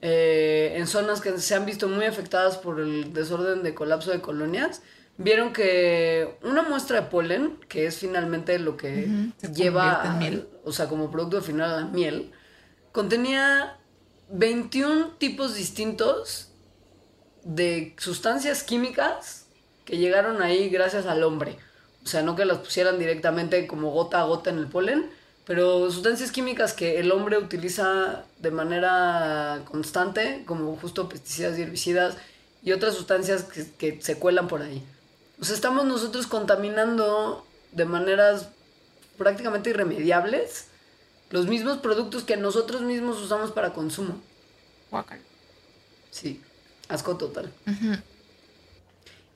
eh, en zonas que se han visto muy afectadas por el desorden de colapso de colonias, vieron que una muestra de polen, que es finalmente lo que lleva, miel. o sea, como producto final a la miel, contenía 21 tipos distintos de sustancias químicas que llegaron ahí gracias al hombre. O sea, no que las pusieran directamente como gota a gota en el polen, pero sustancias químicas que el hombre utiliza de manera constante, como justo pesticidas y herbicidas, y otras sustancias que, se cuelan por ahí. O sea, estamos nosotros contaminando de maneras prácticamente irremediables los mismos productos que nosotros mismos usamos para consumo. Sí, asco total.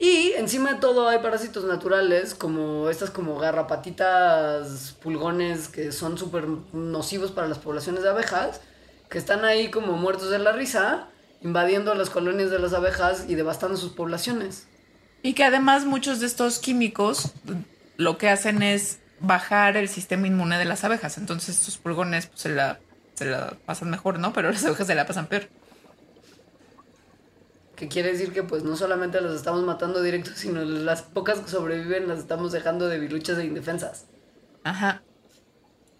Y encima de todo hay parásitos naturales, como estas como garrapatitas, pulgones, que son súper nocivos para las poblaciones de abejas, que están ahí como muertos de la risa, invadiendo las colonias de las abejas y devastando sus poblaciones. Y que además muchos de estos químicos lo que hacen es bajar el sistema inmune de las abejas. Entonces estos pulgones pues, se, la, se la pasan mejor, ¿no? Pero las abejas se la pasan peor que quiere decir que pues no solamente las estamos matando directo, sino las pocas que sobreviven las estamos dejando de biluchas e indefensas. Ajá.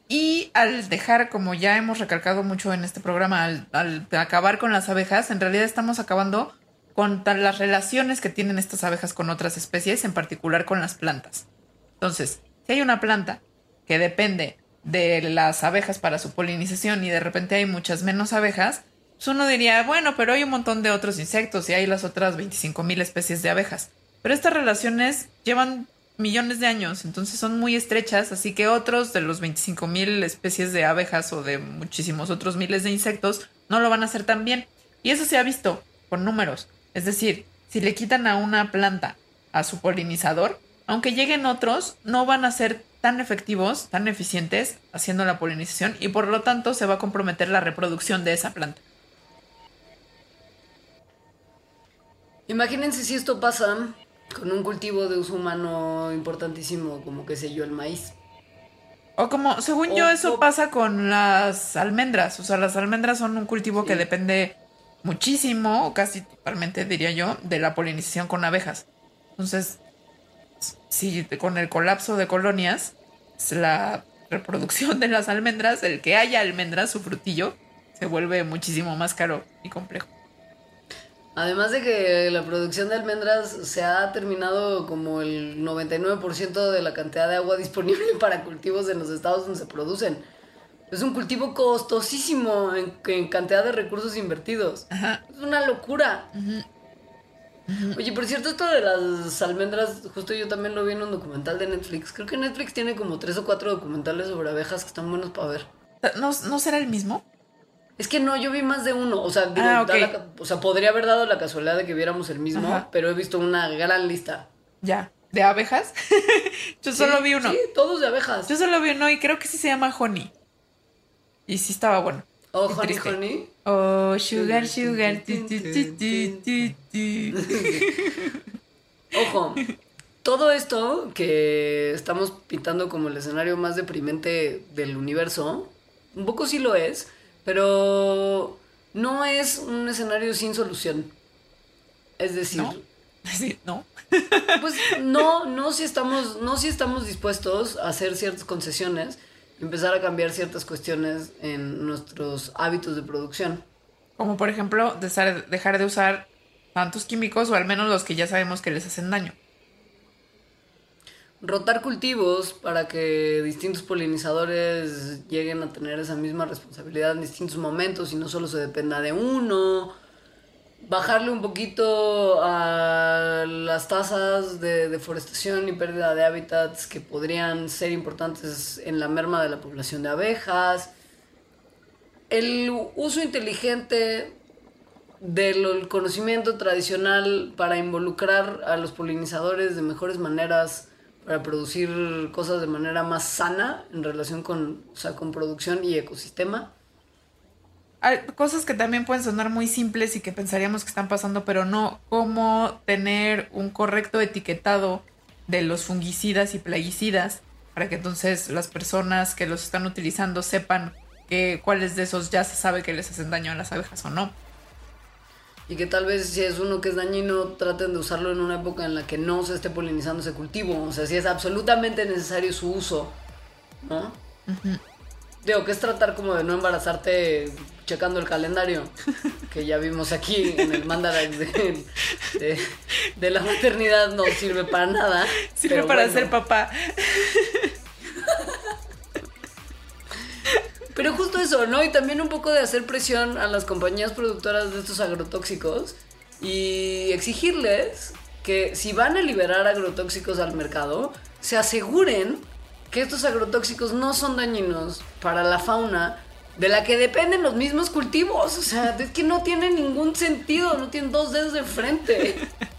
Y al dejar, como ya hemos recalcado mucho en este programa, al, acabar con las abejas, en realidad estamos acabando con las relaciones que tienen estas abejas con otras especies, en particular con las plantas. Entonces, si hay una planta que depende de las abejas para su polinización y de repente hay muchas menos abejas, uno diría, bueno, pero hay un montón de otros insectos y hay las otras 25 mil especies de abejas. Pero estas relaciones llevan millones de años, entonces son muy estrechas, así que otros de los 25 mil especies de abejas o de muchísimos otros miles de insectos no lo van a hacer tan bien. Y eso se ha visto con números. Es decir, si le quitan a una planta a su polinizador, aunque lleguen otros, no van a ser tan efectivos, tan eficientes haciendo la polinización y por lo tanto se va a comprometer la reproducción de esa planta. Imagínense si esto pasa con un cultivo de uso humano importantísimo, como que sé yo, el maíz. O como, según yo, eso pasa con las almendras. O sea, las almendras son un cultivo que depende muchísimo, o casi totalmente diría yo, de la polinización con abejas. Entonces, si con el colapso de colonias, la reproducción de las almendras, el que haya almendras, su frutillo, se vuelve muchísimo más caro y complejo. Además de que la producción de almendras se ha terminado como el 99% de la cantidad de agua disponible para cultivos en los estados donde se producen. Es un cultivo costosísimo en, cantidad de recursos invertidos. Es una locura. Oye, por cierto, esto de las almendras, justo yo también lo vi en un documental de Netflix. Creo que Netflix tiene como tres o cuatro documentales sobre abejas que están buenos para ver. ¿No, ¿No será el mismo? Es que no, yo vi más de uno. O sea, digo, ah, o sea, podría haber dado la casualidad de que viéramos el mismo, pero he visto una gran lista. Ya. ¿De abejas? yo solo vi uno. Sí, todos de abejas. Yo solo vi uno y creo que sí se llama Honey. Y sí estaba bueno. Oh, honey, honey. Oh, sugar, sugar. Ojo, todo esto que estamos pintando como el escenario más deprimente del universo, un poco sí lo es, pero no es un escenario sin solución. Es decir, no. Sí, no. Pues no, no si estamos, no si estamos dispuestos a hacer ciertas concesiones empezar a cambiar ciertas cuestiones en nuestros hábitos de producción. Como por ejemplo, dejar de usar tantos químicos o al menos los que ya sabemos que les hacen daño. Rotar cultivos para que distintos polinizadores lleguen a tener esa misma responsabilidad en distintos momentos y no solo se dependa de uno. Bajarle un poquito a las tasas de deforestación y pérdida de hábitats que podrían ser importantes en la merma de la población de abejas, el uso inteligente del conocimiento tradicional para involucrar a los polinizadores de mejores maneras para producir cosas de manera más sana en relación con, con producción y ecosistema hay cosas que también pueden sonar muy simples y que pensaríamos que están pasando, pero no, como tener un correcto etiquetado de los fungicidas y plaguicidas para que entonces las personas que los están utilizando sepan que cuáles de esos ya se sabe que les hacen daño a las abejas o no. Y que tal vez si es uno que es dañino, traten de usarlo en una época en la que no se esté polinizando ese cultivo. O sea, si es absolutamente necesario su uso, ¿no? Digo, que es tratar como de no embarazarte checando el calendario, que ya vimos aquí en el Mandarax de, de, la maternidad, no sirve para nada. Sirve para ser papá. Pero justo eso, ¿no? Y también un poco de hacer presión a las compañías productoras de estos agrotóxicos y exigirles que si van a liberar agrotóxicos al mercado, se aseguren que estos agrotóxicos no son dañinos para la fauna de la que dependen los mismos cultivos. O sea, es que no tiene ningún sentido, no tienen dos dedos de frente.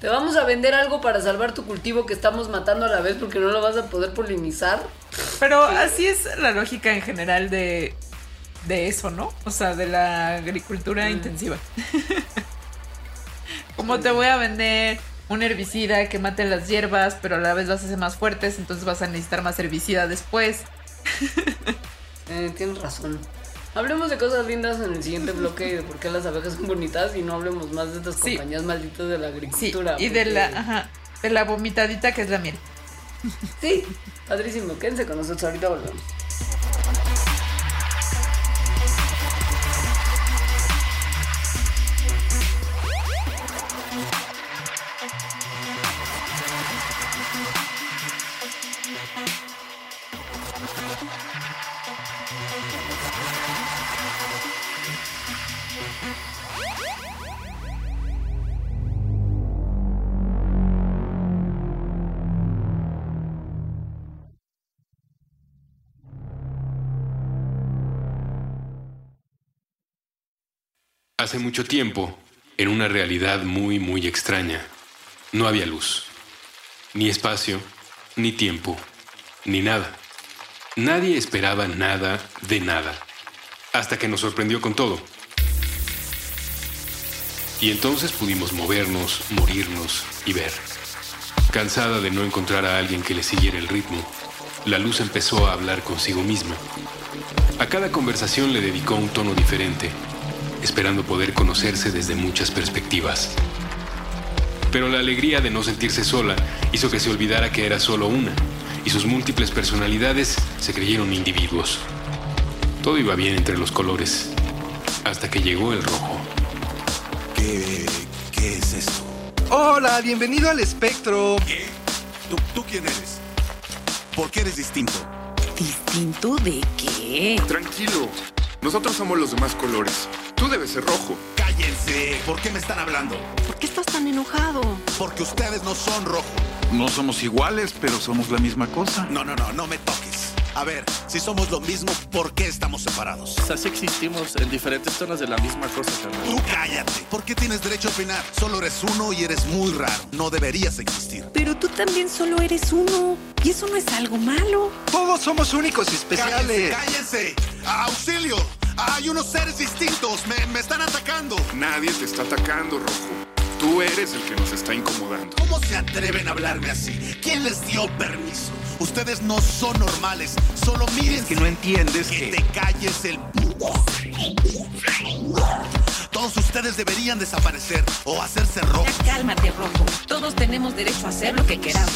Te vamos a vender algo para salvar tu cultivo que estamos matando a la vez porque no lo vas a poder polinizar. Pero así es la lógica en general de, de eso, ¿no? O sea, de la agricultura mm. intensiva. ¿Cómo te voy a vender un herbicida que mate las hierbas, pero a la vez las hace más fuertes, entonces vas a necesitar más herbicida después. eh, tienes razón. Hablemos de cosas lindas en el siguiente bloque y de por qué las abejas son bonitas y no hablemos más de estas compañías malditas de la agricultura. y de la, ajá, de la vomitadita que es la miel. Sí, padrísimo. Quédense con nosotros, ahorita volvemos. Hace mucho tiempo, en una realidad muy, muy extraña, no había luz, ni espacio, ni tiempo, ni nada. Nadie esperaba nada de nada, hasta que nos sorprendió con todo. Y entonces pudimos movernos, morirnos y ver. Cansada de no encontrar a alguien que le siguiera el ritmo, la luz empezó a hablar consigo misma. A cada conversación le dedicó un tono diferente esperando poder conocerse desde muchas perspectivas. Pero la alegría de no sentirse sola hizo que se olvidara que era solo una, y sus múltiples personalidades se creyeron individuos. Todo iba bien entre los colores, hasta que llegó el rojo. ¿Qué, qué es esto? Hola, bienvenido al espectro. ¿Qué? ¿Tú, ¿Tú quién eres? ¿Por qué eres distinto? ¿Distinto de qué? Tranquilo. Nosotros somos los demás colores. Tú debes ser rojo. ¡Cállense! ¿Por qué me están hablando? ¿Por qué estás tan enojado? Porque ustedes no son rojo. No somos iguales, pero somos la misma cosa. No, no, no, no me toques. A ver, si somos lo mismo, ¿por qué estamos separados? O sea, sí existimos en diferentes zonas de la misma cosa, carnal. Tú cállate. ¿Por qué tienes derecho a opinar? Solo eres uno y eres muy raro. No deberías existir. Pero tú también solo eres uno. Y eso no es algo malo. Todos somos únicos y ¡Cállense! especiales. ¡Cállense! ¡Auxilio! Hay unos seres distintos. Me, me están atacando. Nadie te está atacando, rojo. Tú eres el que nos está incomodando. ¿Cómo se atreven a hablarme así? ¿Quién les dio permiso? Ustedes no son normales. Solo miren Que no entiendes que que... te calles el... Todos ustedes deberían desaparecer o hacerse rojo. Ya cálmate, Rojo. Todos tenemos derecho a hacer lo que queramos.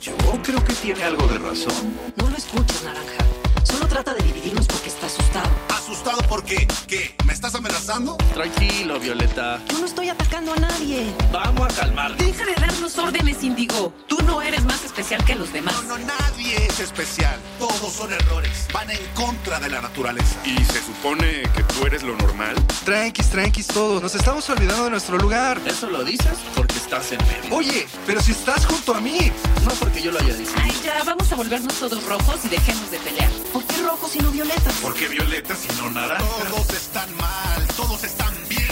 Yo creo que tiene algo de razón. No lo escuches, Naranja. Solo trata de dividirnos porque está asustado. ¿Asustado porque qué? ¿Me estás amenazando? Tranquilo, Violeta. Yo no estoy atacando a nadie. Vamos a calmarnos. Deja de darnos órdenes, Indigo. Tú no eres más especial que los demás. No, no, nadie es especial. Todos son errores. Van en contra de la naturaleza. ¿Y se supone que tú eres lo normal? Tranquis, tranquis todos. Nos estamos olvidando de nuestro lugar. Eso lo dices porque estás en medio. Oye, pero si estás junto a mí. No porque yo lo haya dicho. Ay, ya, vamos a volvernos todos rojos y dejemos de pelear. ¿Por qué rojos y no violetas? ¿Por qué violeta si no naranja? Todos están mal. Todos están bien.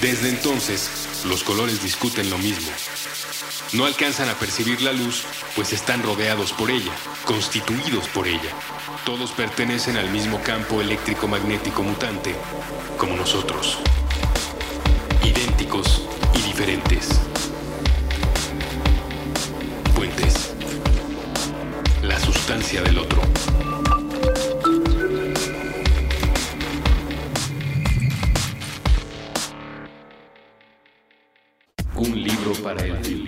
Desde entonces, los colores discuten lo mismo. No alcanzan a percibir la luz, pues están rodeados por ella, constituidos por ella. Todos pertenecen al mismo campo eléctrico-magnético mutante, como nosotros. Idénticos y diferentes. Puentes. La sustancia del otro. Para el fin.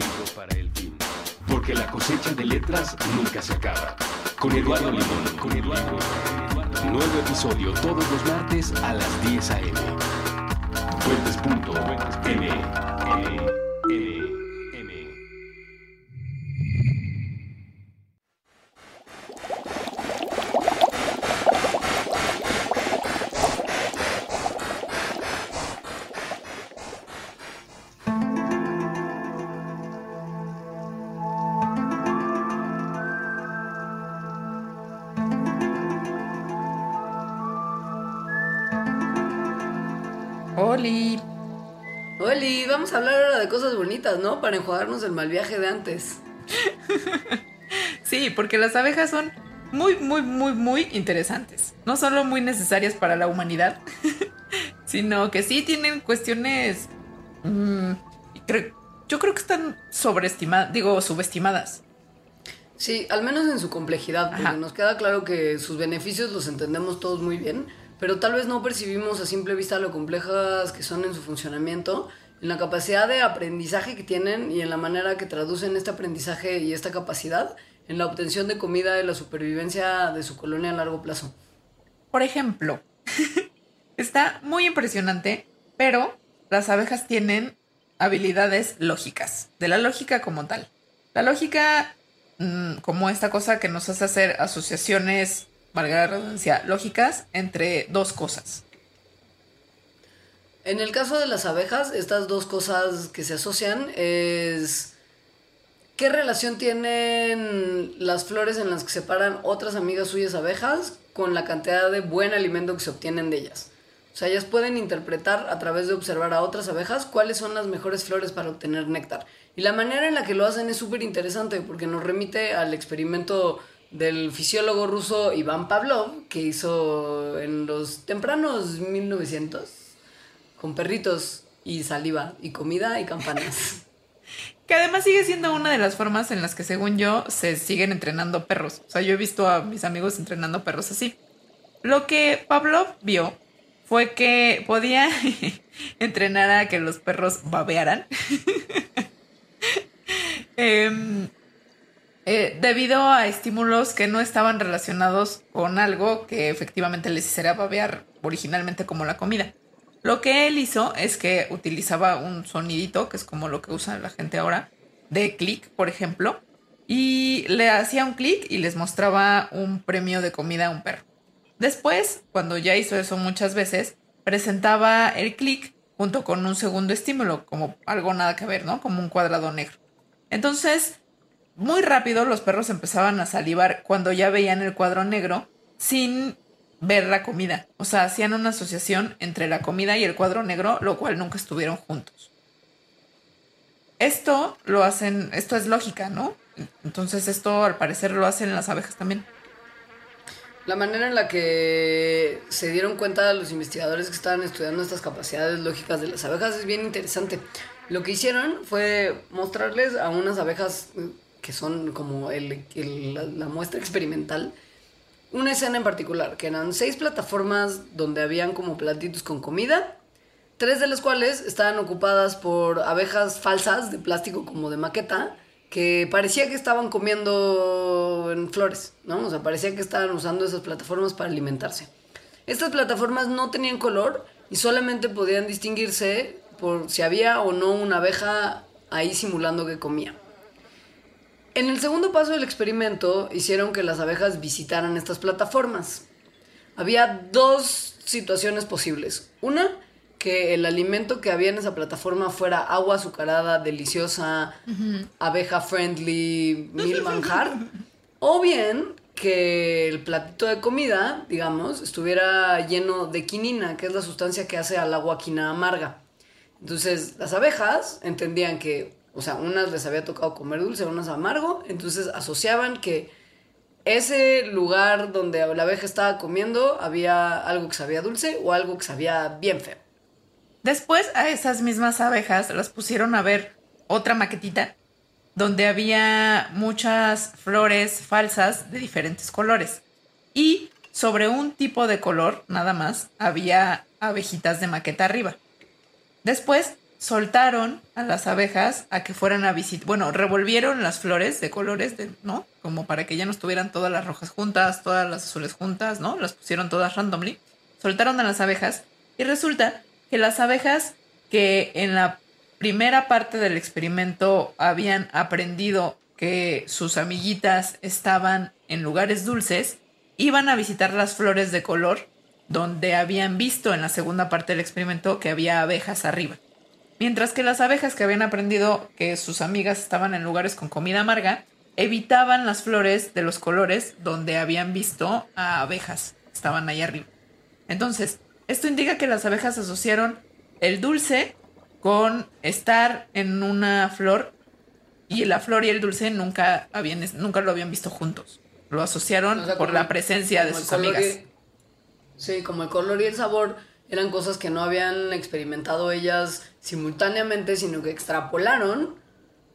Porque la cosecha de letras nunca se acaba. Con Eduardo Limón. Con Eduardo. Nuevo episodio todos los martes a las 10 a.m. Fuentes.m. Oli. Oli, vamos a hablar ahora de cosas bonitas, ¿no? Para enjuagarnos el mal viaje de antes. Sí, porque las abejas son muy, muy, muy, muy interesantes. No solo muy necesarias para la humanidad, sino que sí tienen cuestiones... mm, cre- yo creo que están sobreestimadas, digo, subestimadas. Sí, al menos en su complejidad, porque Ajá. nos queda claro que sus beneficios los entendemos todos muy bien, pero tal vez no percibimos a simple vista lo complejas que son en su funcionamiento, en la capacidad de aprendizaje que tienen y en la manera que traducen este aprendizaje y esta capacidad en la obtención de comida y la supervivencia de su colonia a largo plazo. Por ejemplo, está muy impresionante, pero las abejas tienen habilidades lógicas, de la lógica como tal. La lógica, mm, como esta cosa que nos hace hacer asociaciones, valga la redundancia, lógicas entre dos cosas. En el caso de las abejas, estas dos cosas que se asocian es qué relación tienen las flores en las que se paran otras amigas suyas abejas con la cantidad de buen alimento que se obtienen de ellas. O sea, ellas pueden interpretar a través de observar a otras abejas cuáles son las mejores flores para obtener néctar. Y la manera en la que lo hacen es súper interesante porque nos remite al experimento del fisiólogo ruso Iván Pavlov que hizo en los tempranos 1900 con perritos y saliva y comida y campanas. Que además sigue siendo una de las formas en las que, según yo, se siguen entrenando perros. O sea, yo he visto a mis amigos entrenando perros así. Lo que Pablo vio fue que podía entrenar a que los perros babearan. Em, eh, debido a estímulos que no estaban relacionados con algo que efectivamente les hiciera babear originalmente como la comida. Lo que él hizo es que utilizaba un sonidito, que es como lo que usa la gente ahora, de clic, por ejemplo, y le hacía un clic y les mostraba un premio de comida a un perro. Después, cuando ya hizo eso muchas veces, presentaba el clic junto con un segundo estímulo, como algo nada que ver, ¿no? Como un cuadrado negro. Entonces, muy rápido los perros empezaban a salivar cuando ya veían el cuadro negro sin ver la comida. O sea, hacían una asociación entre la comida y el cuadro negro, lo cual nunca estuvieron juntos. Esto lo hacen, esto es lógica, ¿no? Entonces esto al parecer lo hacen las abejas también. La manera en la que se dieron cuenta los investigadores que estaban estudiando estas capacidades lógicas de las abejas es bien interesante. Lo que hicieron fue mostrarles a unas abejas que son como el, la, muestra experimental, una escena en particular, que eran seis plataformas donde habían como platitos con comida, tres de las cuales estaban ocupadas por abejas falsas de plástico como de maqueta, que parecía que estaban comiendo en flores, ¿no? O sea, parecía que estaban usando esas plataformas para alimentarse. Estas plataformas no tenían color y solamente podían distinguirse por si había o no una abeja ahí simulando que comía. En el segundo paso del experimento hicieron que las abejas visitaran estas plataformas. Había dos situaciones posibles. Una, que el alimento que había en esa plataforma fuera agua azucarada, deliciosa, abeja friendly, mil manjar. o bien que el platito de comida, digamos, estuviera lleno de quinina, que es la sustancia que hace al agua quina amarga. Entonces, las abejas entendían que, o sea, unas les había tocado comer dulce, unas amargo, entonces asociaban que ese lugar donde la abeja estaba comiendo había algo que sabía dulce o algo que sabía bien feo. Después a esas mismas abejas las pusieron a ver otra maquetita donde había muchas flores falsas de diferentes colores. Y sobre un tipo de color, nada más, había abejitas de maqueta arriba. Después soltaron a las abejas a que fueran a visitar, bueno, revolvieron las flores de colores, de, ¿no? Como para que ya no estuvieran todas las rojas juntas, todas las azules juntas, ¿no? Las pusieron todas randomly. Soltaron a las abejas y resulta que las abejas que en la primera parte del experimento habían aprendido que sus amiguitas estaban en lugares dulces, iban a visitar las flores de color donde habían visto en la segunda parte del experimento que había abejas arriba. Mientras que las abejas que habían aprendido que sus amigas estaban en lugares con comida amarga, evitaban las flores de los colores donde habían visto a abejas. Estaban ahí arriba. Entonces, esto indica que las abejas asociaron el dulce con estar en una flor y la flor y el dulce nunca, habían, nunca lo habían visto juntos. Lo asociaron por la presencia de sus amigas. sí, como el color y el sabor eran cosas que no habían experimentado ellas simultáneamente, sino que extrapolaron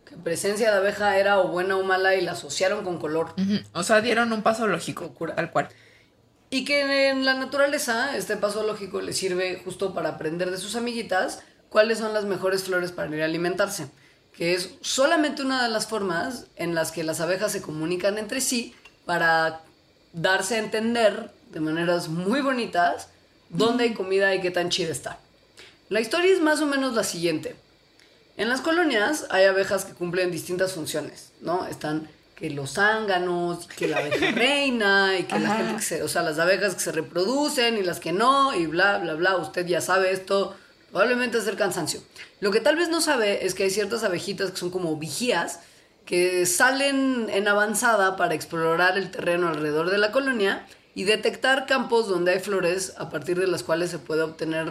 que presencia de abeja era o buena o mala y la asociaron con color. O sea, dieron un paso lógico, tal cual. Y que en la naturaleza este paso lógico le sirve justo para aprender de sus amiguitas cuáles son las mejores flores para ir a alimentarse, que es solamente una de las formas en las que las abejas se comunican entre sí para darse a entender de maneras muy bonitas dónde hay comida y qué tan chida está. La historia es más o menos la siguiente. En las colonias hay abejas que cumplen distintas funciones, ¿no? Están que los zánganos, que la abeja reina, y que la gente que se, o sea, las abejas que se reproducen y las que no, y bla, bla, bla. Usted ya sabe esto, probablemente es el cansancio. Lo que tal vez no sabe es que hay ciertas abejitas que son como vigías, que salen en avanzada para explorar el terreno alrededor de la colonia y detectar campos donde hay flores a partir de las cuales se puede obtener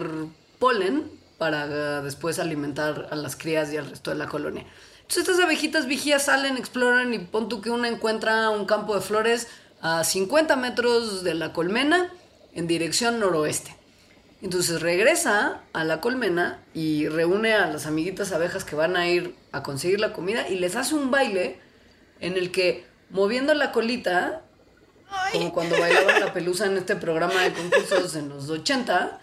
polen para después alimentar a las crías y al resto de la colonia. Entonces estas abejitas vigías salen, exploran y pon tú que una encuentra un campo de flores a 50 metros de la colmena en dirección noroeste. Entonces regresa a la colmena y reúne a las amiguitas abejas que van a ir a conseguir la comida y les hace un baile en el que moviendo la colita, como cuando bailaban la pelusa en este programa de concursos en los 80,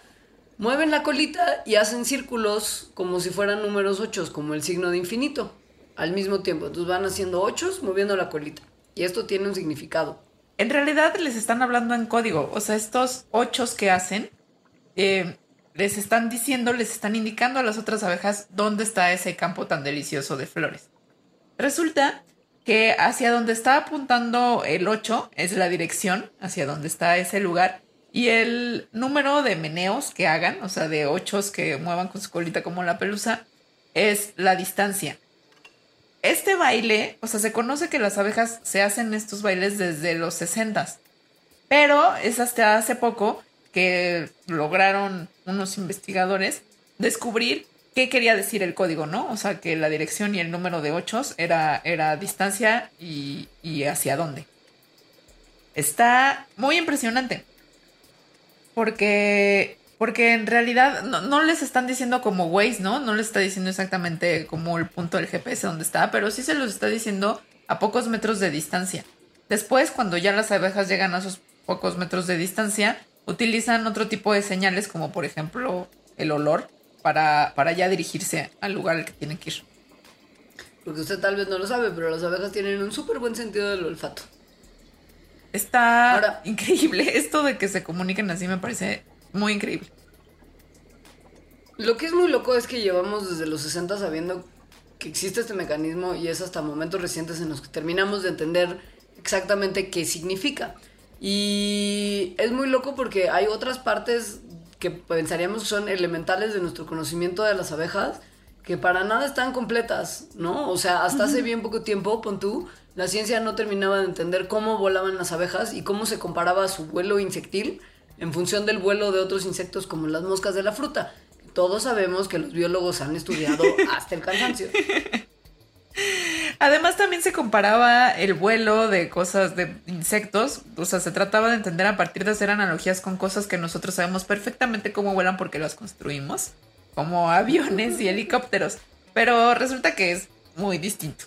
mueven la colita y hacen círculos como si fueran números ochos, como el signo de infinito, al mismo tiempo. Entonces van haciendo ochos moviendo la colita. Y esto tiene un significado. En realidad les están hablando en código. O sea, estos ochos que hacen, eh, les están diciendo, les están indicando a las otras abejas dónde está ese campo tan delicioso de flores. Resulta que hacia donde está apuntando el 8 es la dirección, hacia donde está ese lugar. Y el número de meneos que hagan, o sea, de ochos que muevan con su colita como la pelusa, es la distancia. Este baile, o sea, se conoce que las abejas se hacen estos bailes desde los 60, pero es hasta hace poco que lograron unos investigadores descubrir qué quería decir el código, ¿no? O sea, que la dirección y el número de ochos era, era distancia y, y hacia dónde. Está muy impresionante. Porque porque en realidad no, les están diciendo como Waze, ¿no? No les está diciendo exactamente como el punto del GPS donde está, pero sí se los está diciendo a pocos metros de distancia. Después, cuando ya las abejas llegan a esos pocos metros de distancia, utilizan otro tipo de señales, como por ejemplo el olor, para, para ya dirigirse al lugar al que tienen que ir. Porque usted tal vez no lo sabe, pero las abejas tienen un súper buen sentido del olfato. Está increíble. Esto de que se comuniquen así me parece muy increíble. Lo que es muy loco es que llevamos desde los 60 sabiendo que existe este mecanismo y es hasta momentos recientes en los que terminamos de entender exactamente qué significa. Y es muy loco porque hay otras partes que pensaríamos son elementales de nuestro conocimiento de las abejas que para nada están completas, ¿no? O sea, hasta hace bien poco tiempo, pon tú, la ciencia no terminaba de entender cómo volaban las abejas y cómo se comparaba su vuelo insectil en función del vuelo de otros insectos como las moscas de la fruta. Todos sabemos que los biólogos han estudiado hasta el cansancio. Además también se comparaba el vuelo de cosas de insectos, o sea, se trataba de entender a partir de hacer analogías con cosas que nosotros sabemos perfectamente cómo vuelan porque las construimos, como aviones y helicópteros, pero resulta que es muy distinto.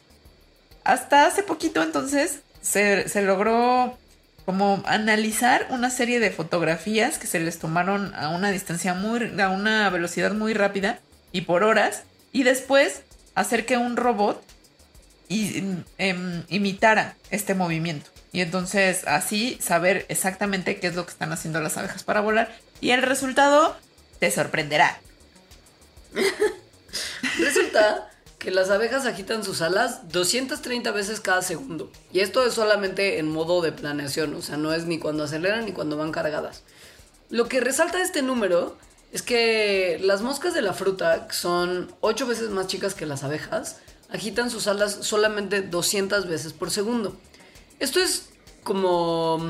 Hasta hace poquito entonces se, logró como analizar una serie de fotografías que se les tomaron a una distancia muy, a una velocidad muy rápida y por horas, y después hacer que un robot em, imitara este movimiento. Y entonces así saber exactamente qué es lo que están haciendo las abejas para volar. Y el resultado te sorprenderá. Resulta que las abejas agitan sus alas 230 veces cada segundo. Y esto es solamente en modo de planeación, o sea, no es ni cuando aceleran ni cuando van cargadas. Lo que resalta este número es que las moscas de la fruta, que son 8 veces más chicas que las abejas, agitan sus alas solamente 200 veces por segundo. Esto es como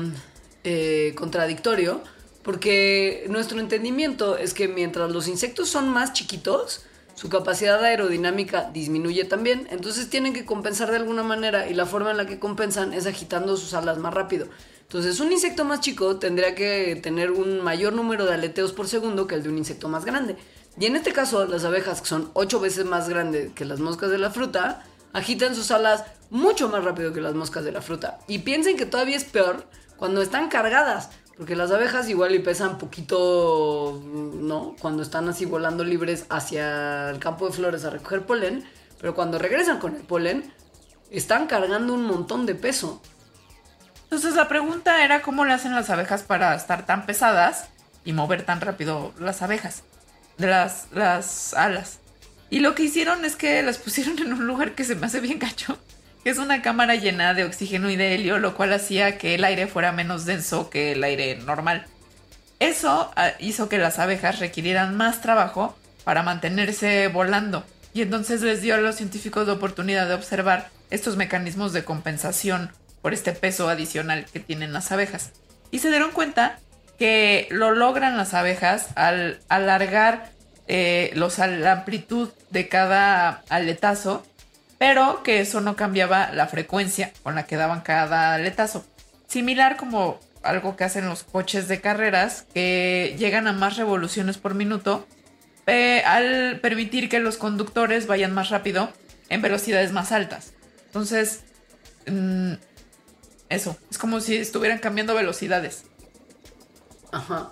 eh, contradictorio porque nuestro entendimiento es que mientras los insectos son más chiquitos, su capacidad aerodinámica disminuye también, entonces tienen que compensar de alguna manera y la forma en la que compensan es agitando sus alas más rápido. Entonces un insecto más chico tendría que tener un mayor número de aleteos por segundo que el de un insecto más grande. Y en este caso las abejas, que son 8 veces más grandes que las moscas de la fruta, agitan sus alas mucho más rápido que las moscas de la fruta. Y piensen que todavía es peor cuando están cargadas. Porque las abejas igual y pesan poquito, ¿no? Cuando están así volando libres hacia el campo de flores a recoger polen. Pero cuando regresan con el polen, están cargando un montón de peso. Entonces la pregunta era cómo le hacen las abejas para estar tan pesadas y mover tan rápido las abejas de las, las alas. Y lo que hicieron es que las pusieron en un lugar que se me hace bien gacho es una cámara llena de oxígeno y de helio, lo cual hacía que el aire fuera menos denso que el aire normal. Eso ah, hizo que las abejas requirieran más trabajo para mantenerse volando, y entonces les dio a los científicos la oportunidad de observar estos mecanismos de compensación por este peso adicional que tienen las abejas. Y se dieron cuenta que lo logran las abejas al alargar eh, los, la amplitud de cada aletazo pero que eso no cambiaba la frecuencia con la que daban cada aletazo. Similar como algo que hacen los coches de carreras, que llegan a más revoluciones por minuto eh, al permitir que los conductores vayan más rápido en velocidades más altas. Entonces, mm, eso, es como si estuvieran cambiando velocidades. Ajá.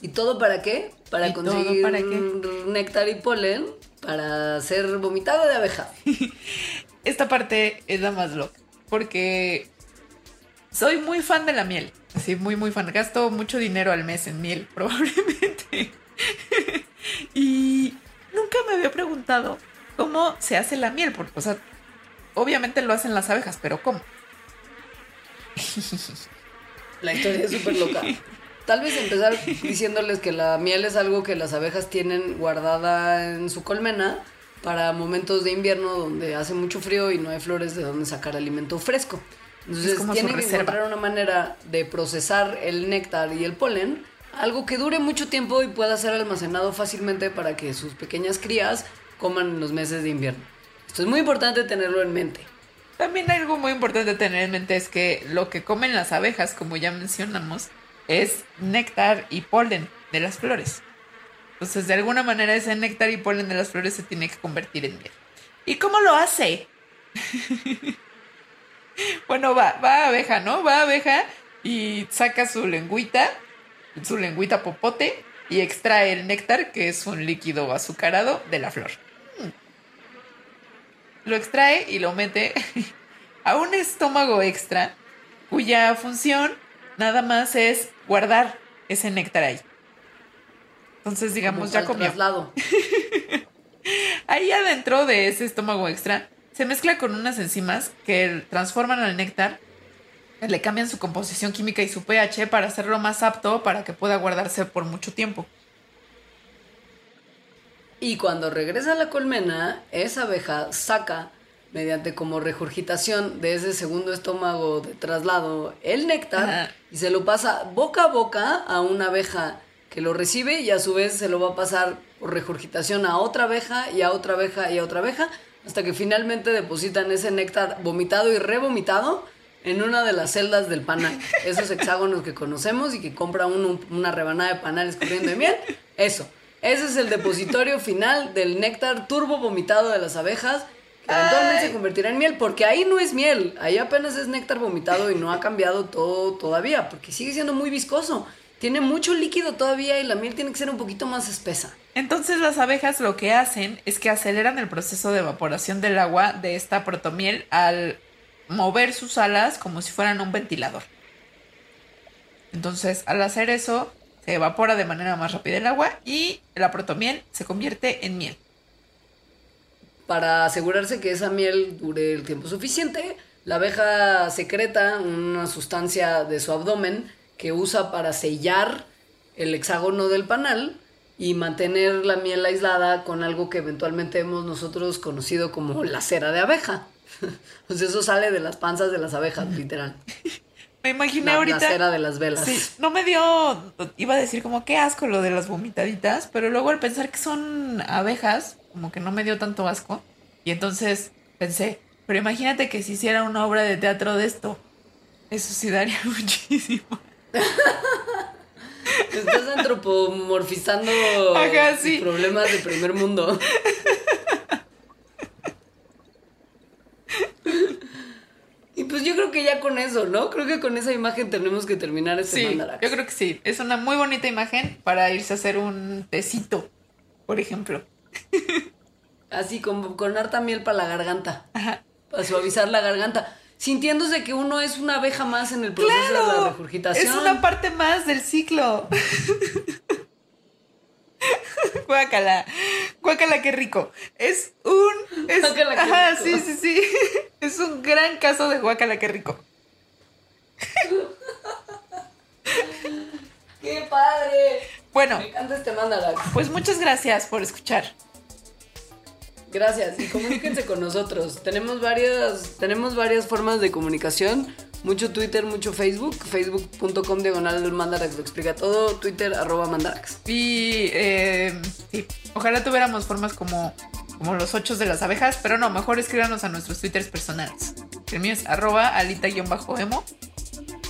¿Y todo para qué? Para ¿Y todo conseguir para qué? néctar y polen para ser vomitado de abeja. Esta parte es la más loca, porque soy muy fan de la miel. Así, muy, muy fan. Gasto mucho dinero al mes en miel, probablemente. y nunca me había preguntado cómo se hace la miel, porque, o sea, obviamente lo hacen las abejas, pero ¿cómo? La historia es súper loca. Tal vez empezar diciéndoles que la miel es algo que las abejas tienen guardada en su colmena para momentos de invierno donde hace mucho frío y no hay flores de donde sacar alimento fresco. Entonces tienen que encontrar una manera de procesar el néctar y el polen, algo que dure mucho tiempo y pueda ser almacenado fácilmente para que sus pequeñas crías coman en los meses de invierno. Esto es muy importante tenerlo en mente. También algo muy importante tener en mente es que lo que comen las abejas, como ya mencionamos, es néctar y polen de las flores. Entonces, de alguna manera, ese néctar y polen de las flores se tiene que convertir en miel. ¿Y cómo lo hace? bueno, va, va abeja, ¿no? Va abeja y saca su lengüita, su lengüita popote, y extrae el néctar, que es un líquido azucarado de la flor. Lo extrae y lo mete a un estómago extra cuya función nada más es guardar ese néctar ahí. Entonces, digamos, Como ya comió. traslado. Ahí adentro de ese estómago extra se mezcla con unas enzimas que transforman al néctar, le cambian su composición química y su pH para hacerlo más apto para que pueda guardarse por mucho tiempo. Y cuando regresa a la colmena, esa abeja saca, mediante como regurgitación de ese segundo estómago de traslado, el néctar Ajá. y se lo pasa boca a boca a una abeja que lo recibe y a su vez se lo va a pasar por regurgitación a otra abeja y a otra abeja y a otra abeja hasta que finalmente depositan ese néctar vomitado y revomitado en una de las celdas del panal. Esos hexágonos que conocemos y que compra uno una rebanada de panal escurriendo de miel. Eso. Ese es el depositorio final del néctar turbo vomitado de las abejas que eventualmente se convertirá en miel, porque ahí no es miel, ahí apenas es néctar vomitado y no ha cambiado todo todavía, porque sigue siendo muy viscoso. Tiene mucho líquido todavía y la miel tiene que ser un poquito más espesa. Entonces las abejas lo que hacen es que aceleran el proceso de evaporación del agua de esta protomiel al mover sus alas como si fueran un ventilador. Entonces al hacer eso se evapora de manera más rápida el agua y la protomiel se convierte en miel. Para asegurarse que esa miel dure el tiempo suficiente, la abeja secreta una sustancia de su abdomen que usa para sellar el hexágono del panal y mantener la miel aislada con algo que eventualmente hemos nosotros conocido como la cera de abeja. Pues eso sale de las panzas de las abejas, literal. Me imaginé La, la ahorita. cera de las velas. Sí, no me dio. Iba a decir como qué asco lo de las vomitaditas, pero luego al pensar que son abejas, como que no me dio tanto asco. Y entonces pensé, pero imagínate que se hiciera una obra de teatro de esto. Eso sí daría muchísimo. Estás antropomorfizando Ajá, sí. problemas de primer mundo. Y pues yo creo que ya con eso, ¿no? Creo que con esa imagen tenemos que terminar este Sí, mandarax. yo creo que sí. Es una muy bonita imagen para irse a hacer un tecito, por ejemplo. Así, con, con harta miel para la garganta. Ajá. Para suavizar la garganta. Sintiéndose que uno es una abeja más en el proceso de la regurgitación. Es una parte más del ciclo. Guácala. Guácala, qué rico. Es un. Es, Guácala, qué ajá, rico. sí, sí, sí. Es un gran caso de guácala, qué rico. ¡Qué padre! Bueno, Me encanta este mandarax. pues muchas gracias por escuchar. Gracias y comuníquense con nosotros. Tenemos varias, tenemos varias formas de comunicación. Mucho Twitter, mucho Facebook. Facebook.com diagonal mandarax lo explica todo. Twitter arroba mandarax. Y eh, sí, ojalá tuviéramos formas como, como los ochos de las abejas, pero no, mejor escríbanos a nuestros twitters personales. El mío es arroba alita-emo.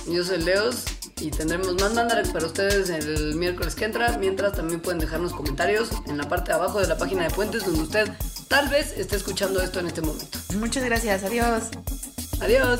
Yo soy Leos y tendremos más Mandarax para ustedes el miércoles que entra. Mientras también pueden dejarnos comentarios en la parte de abajo de la página de Puentes donde usted tal vez esté escuchando esto en este momento. Muchas gracias, adiós. Adiós.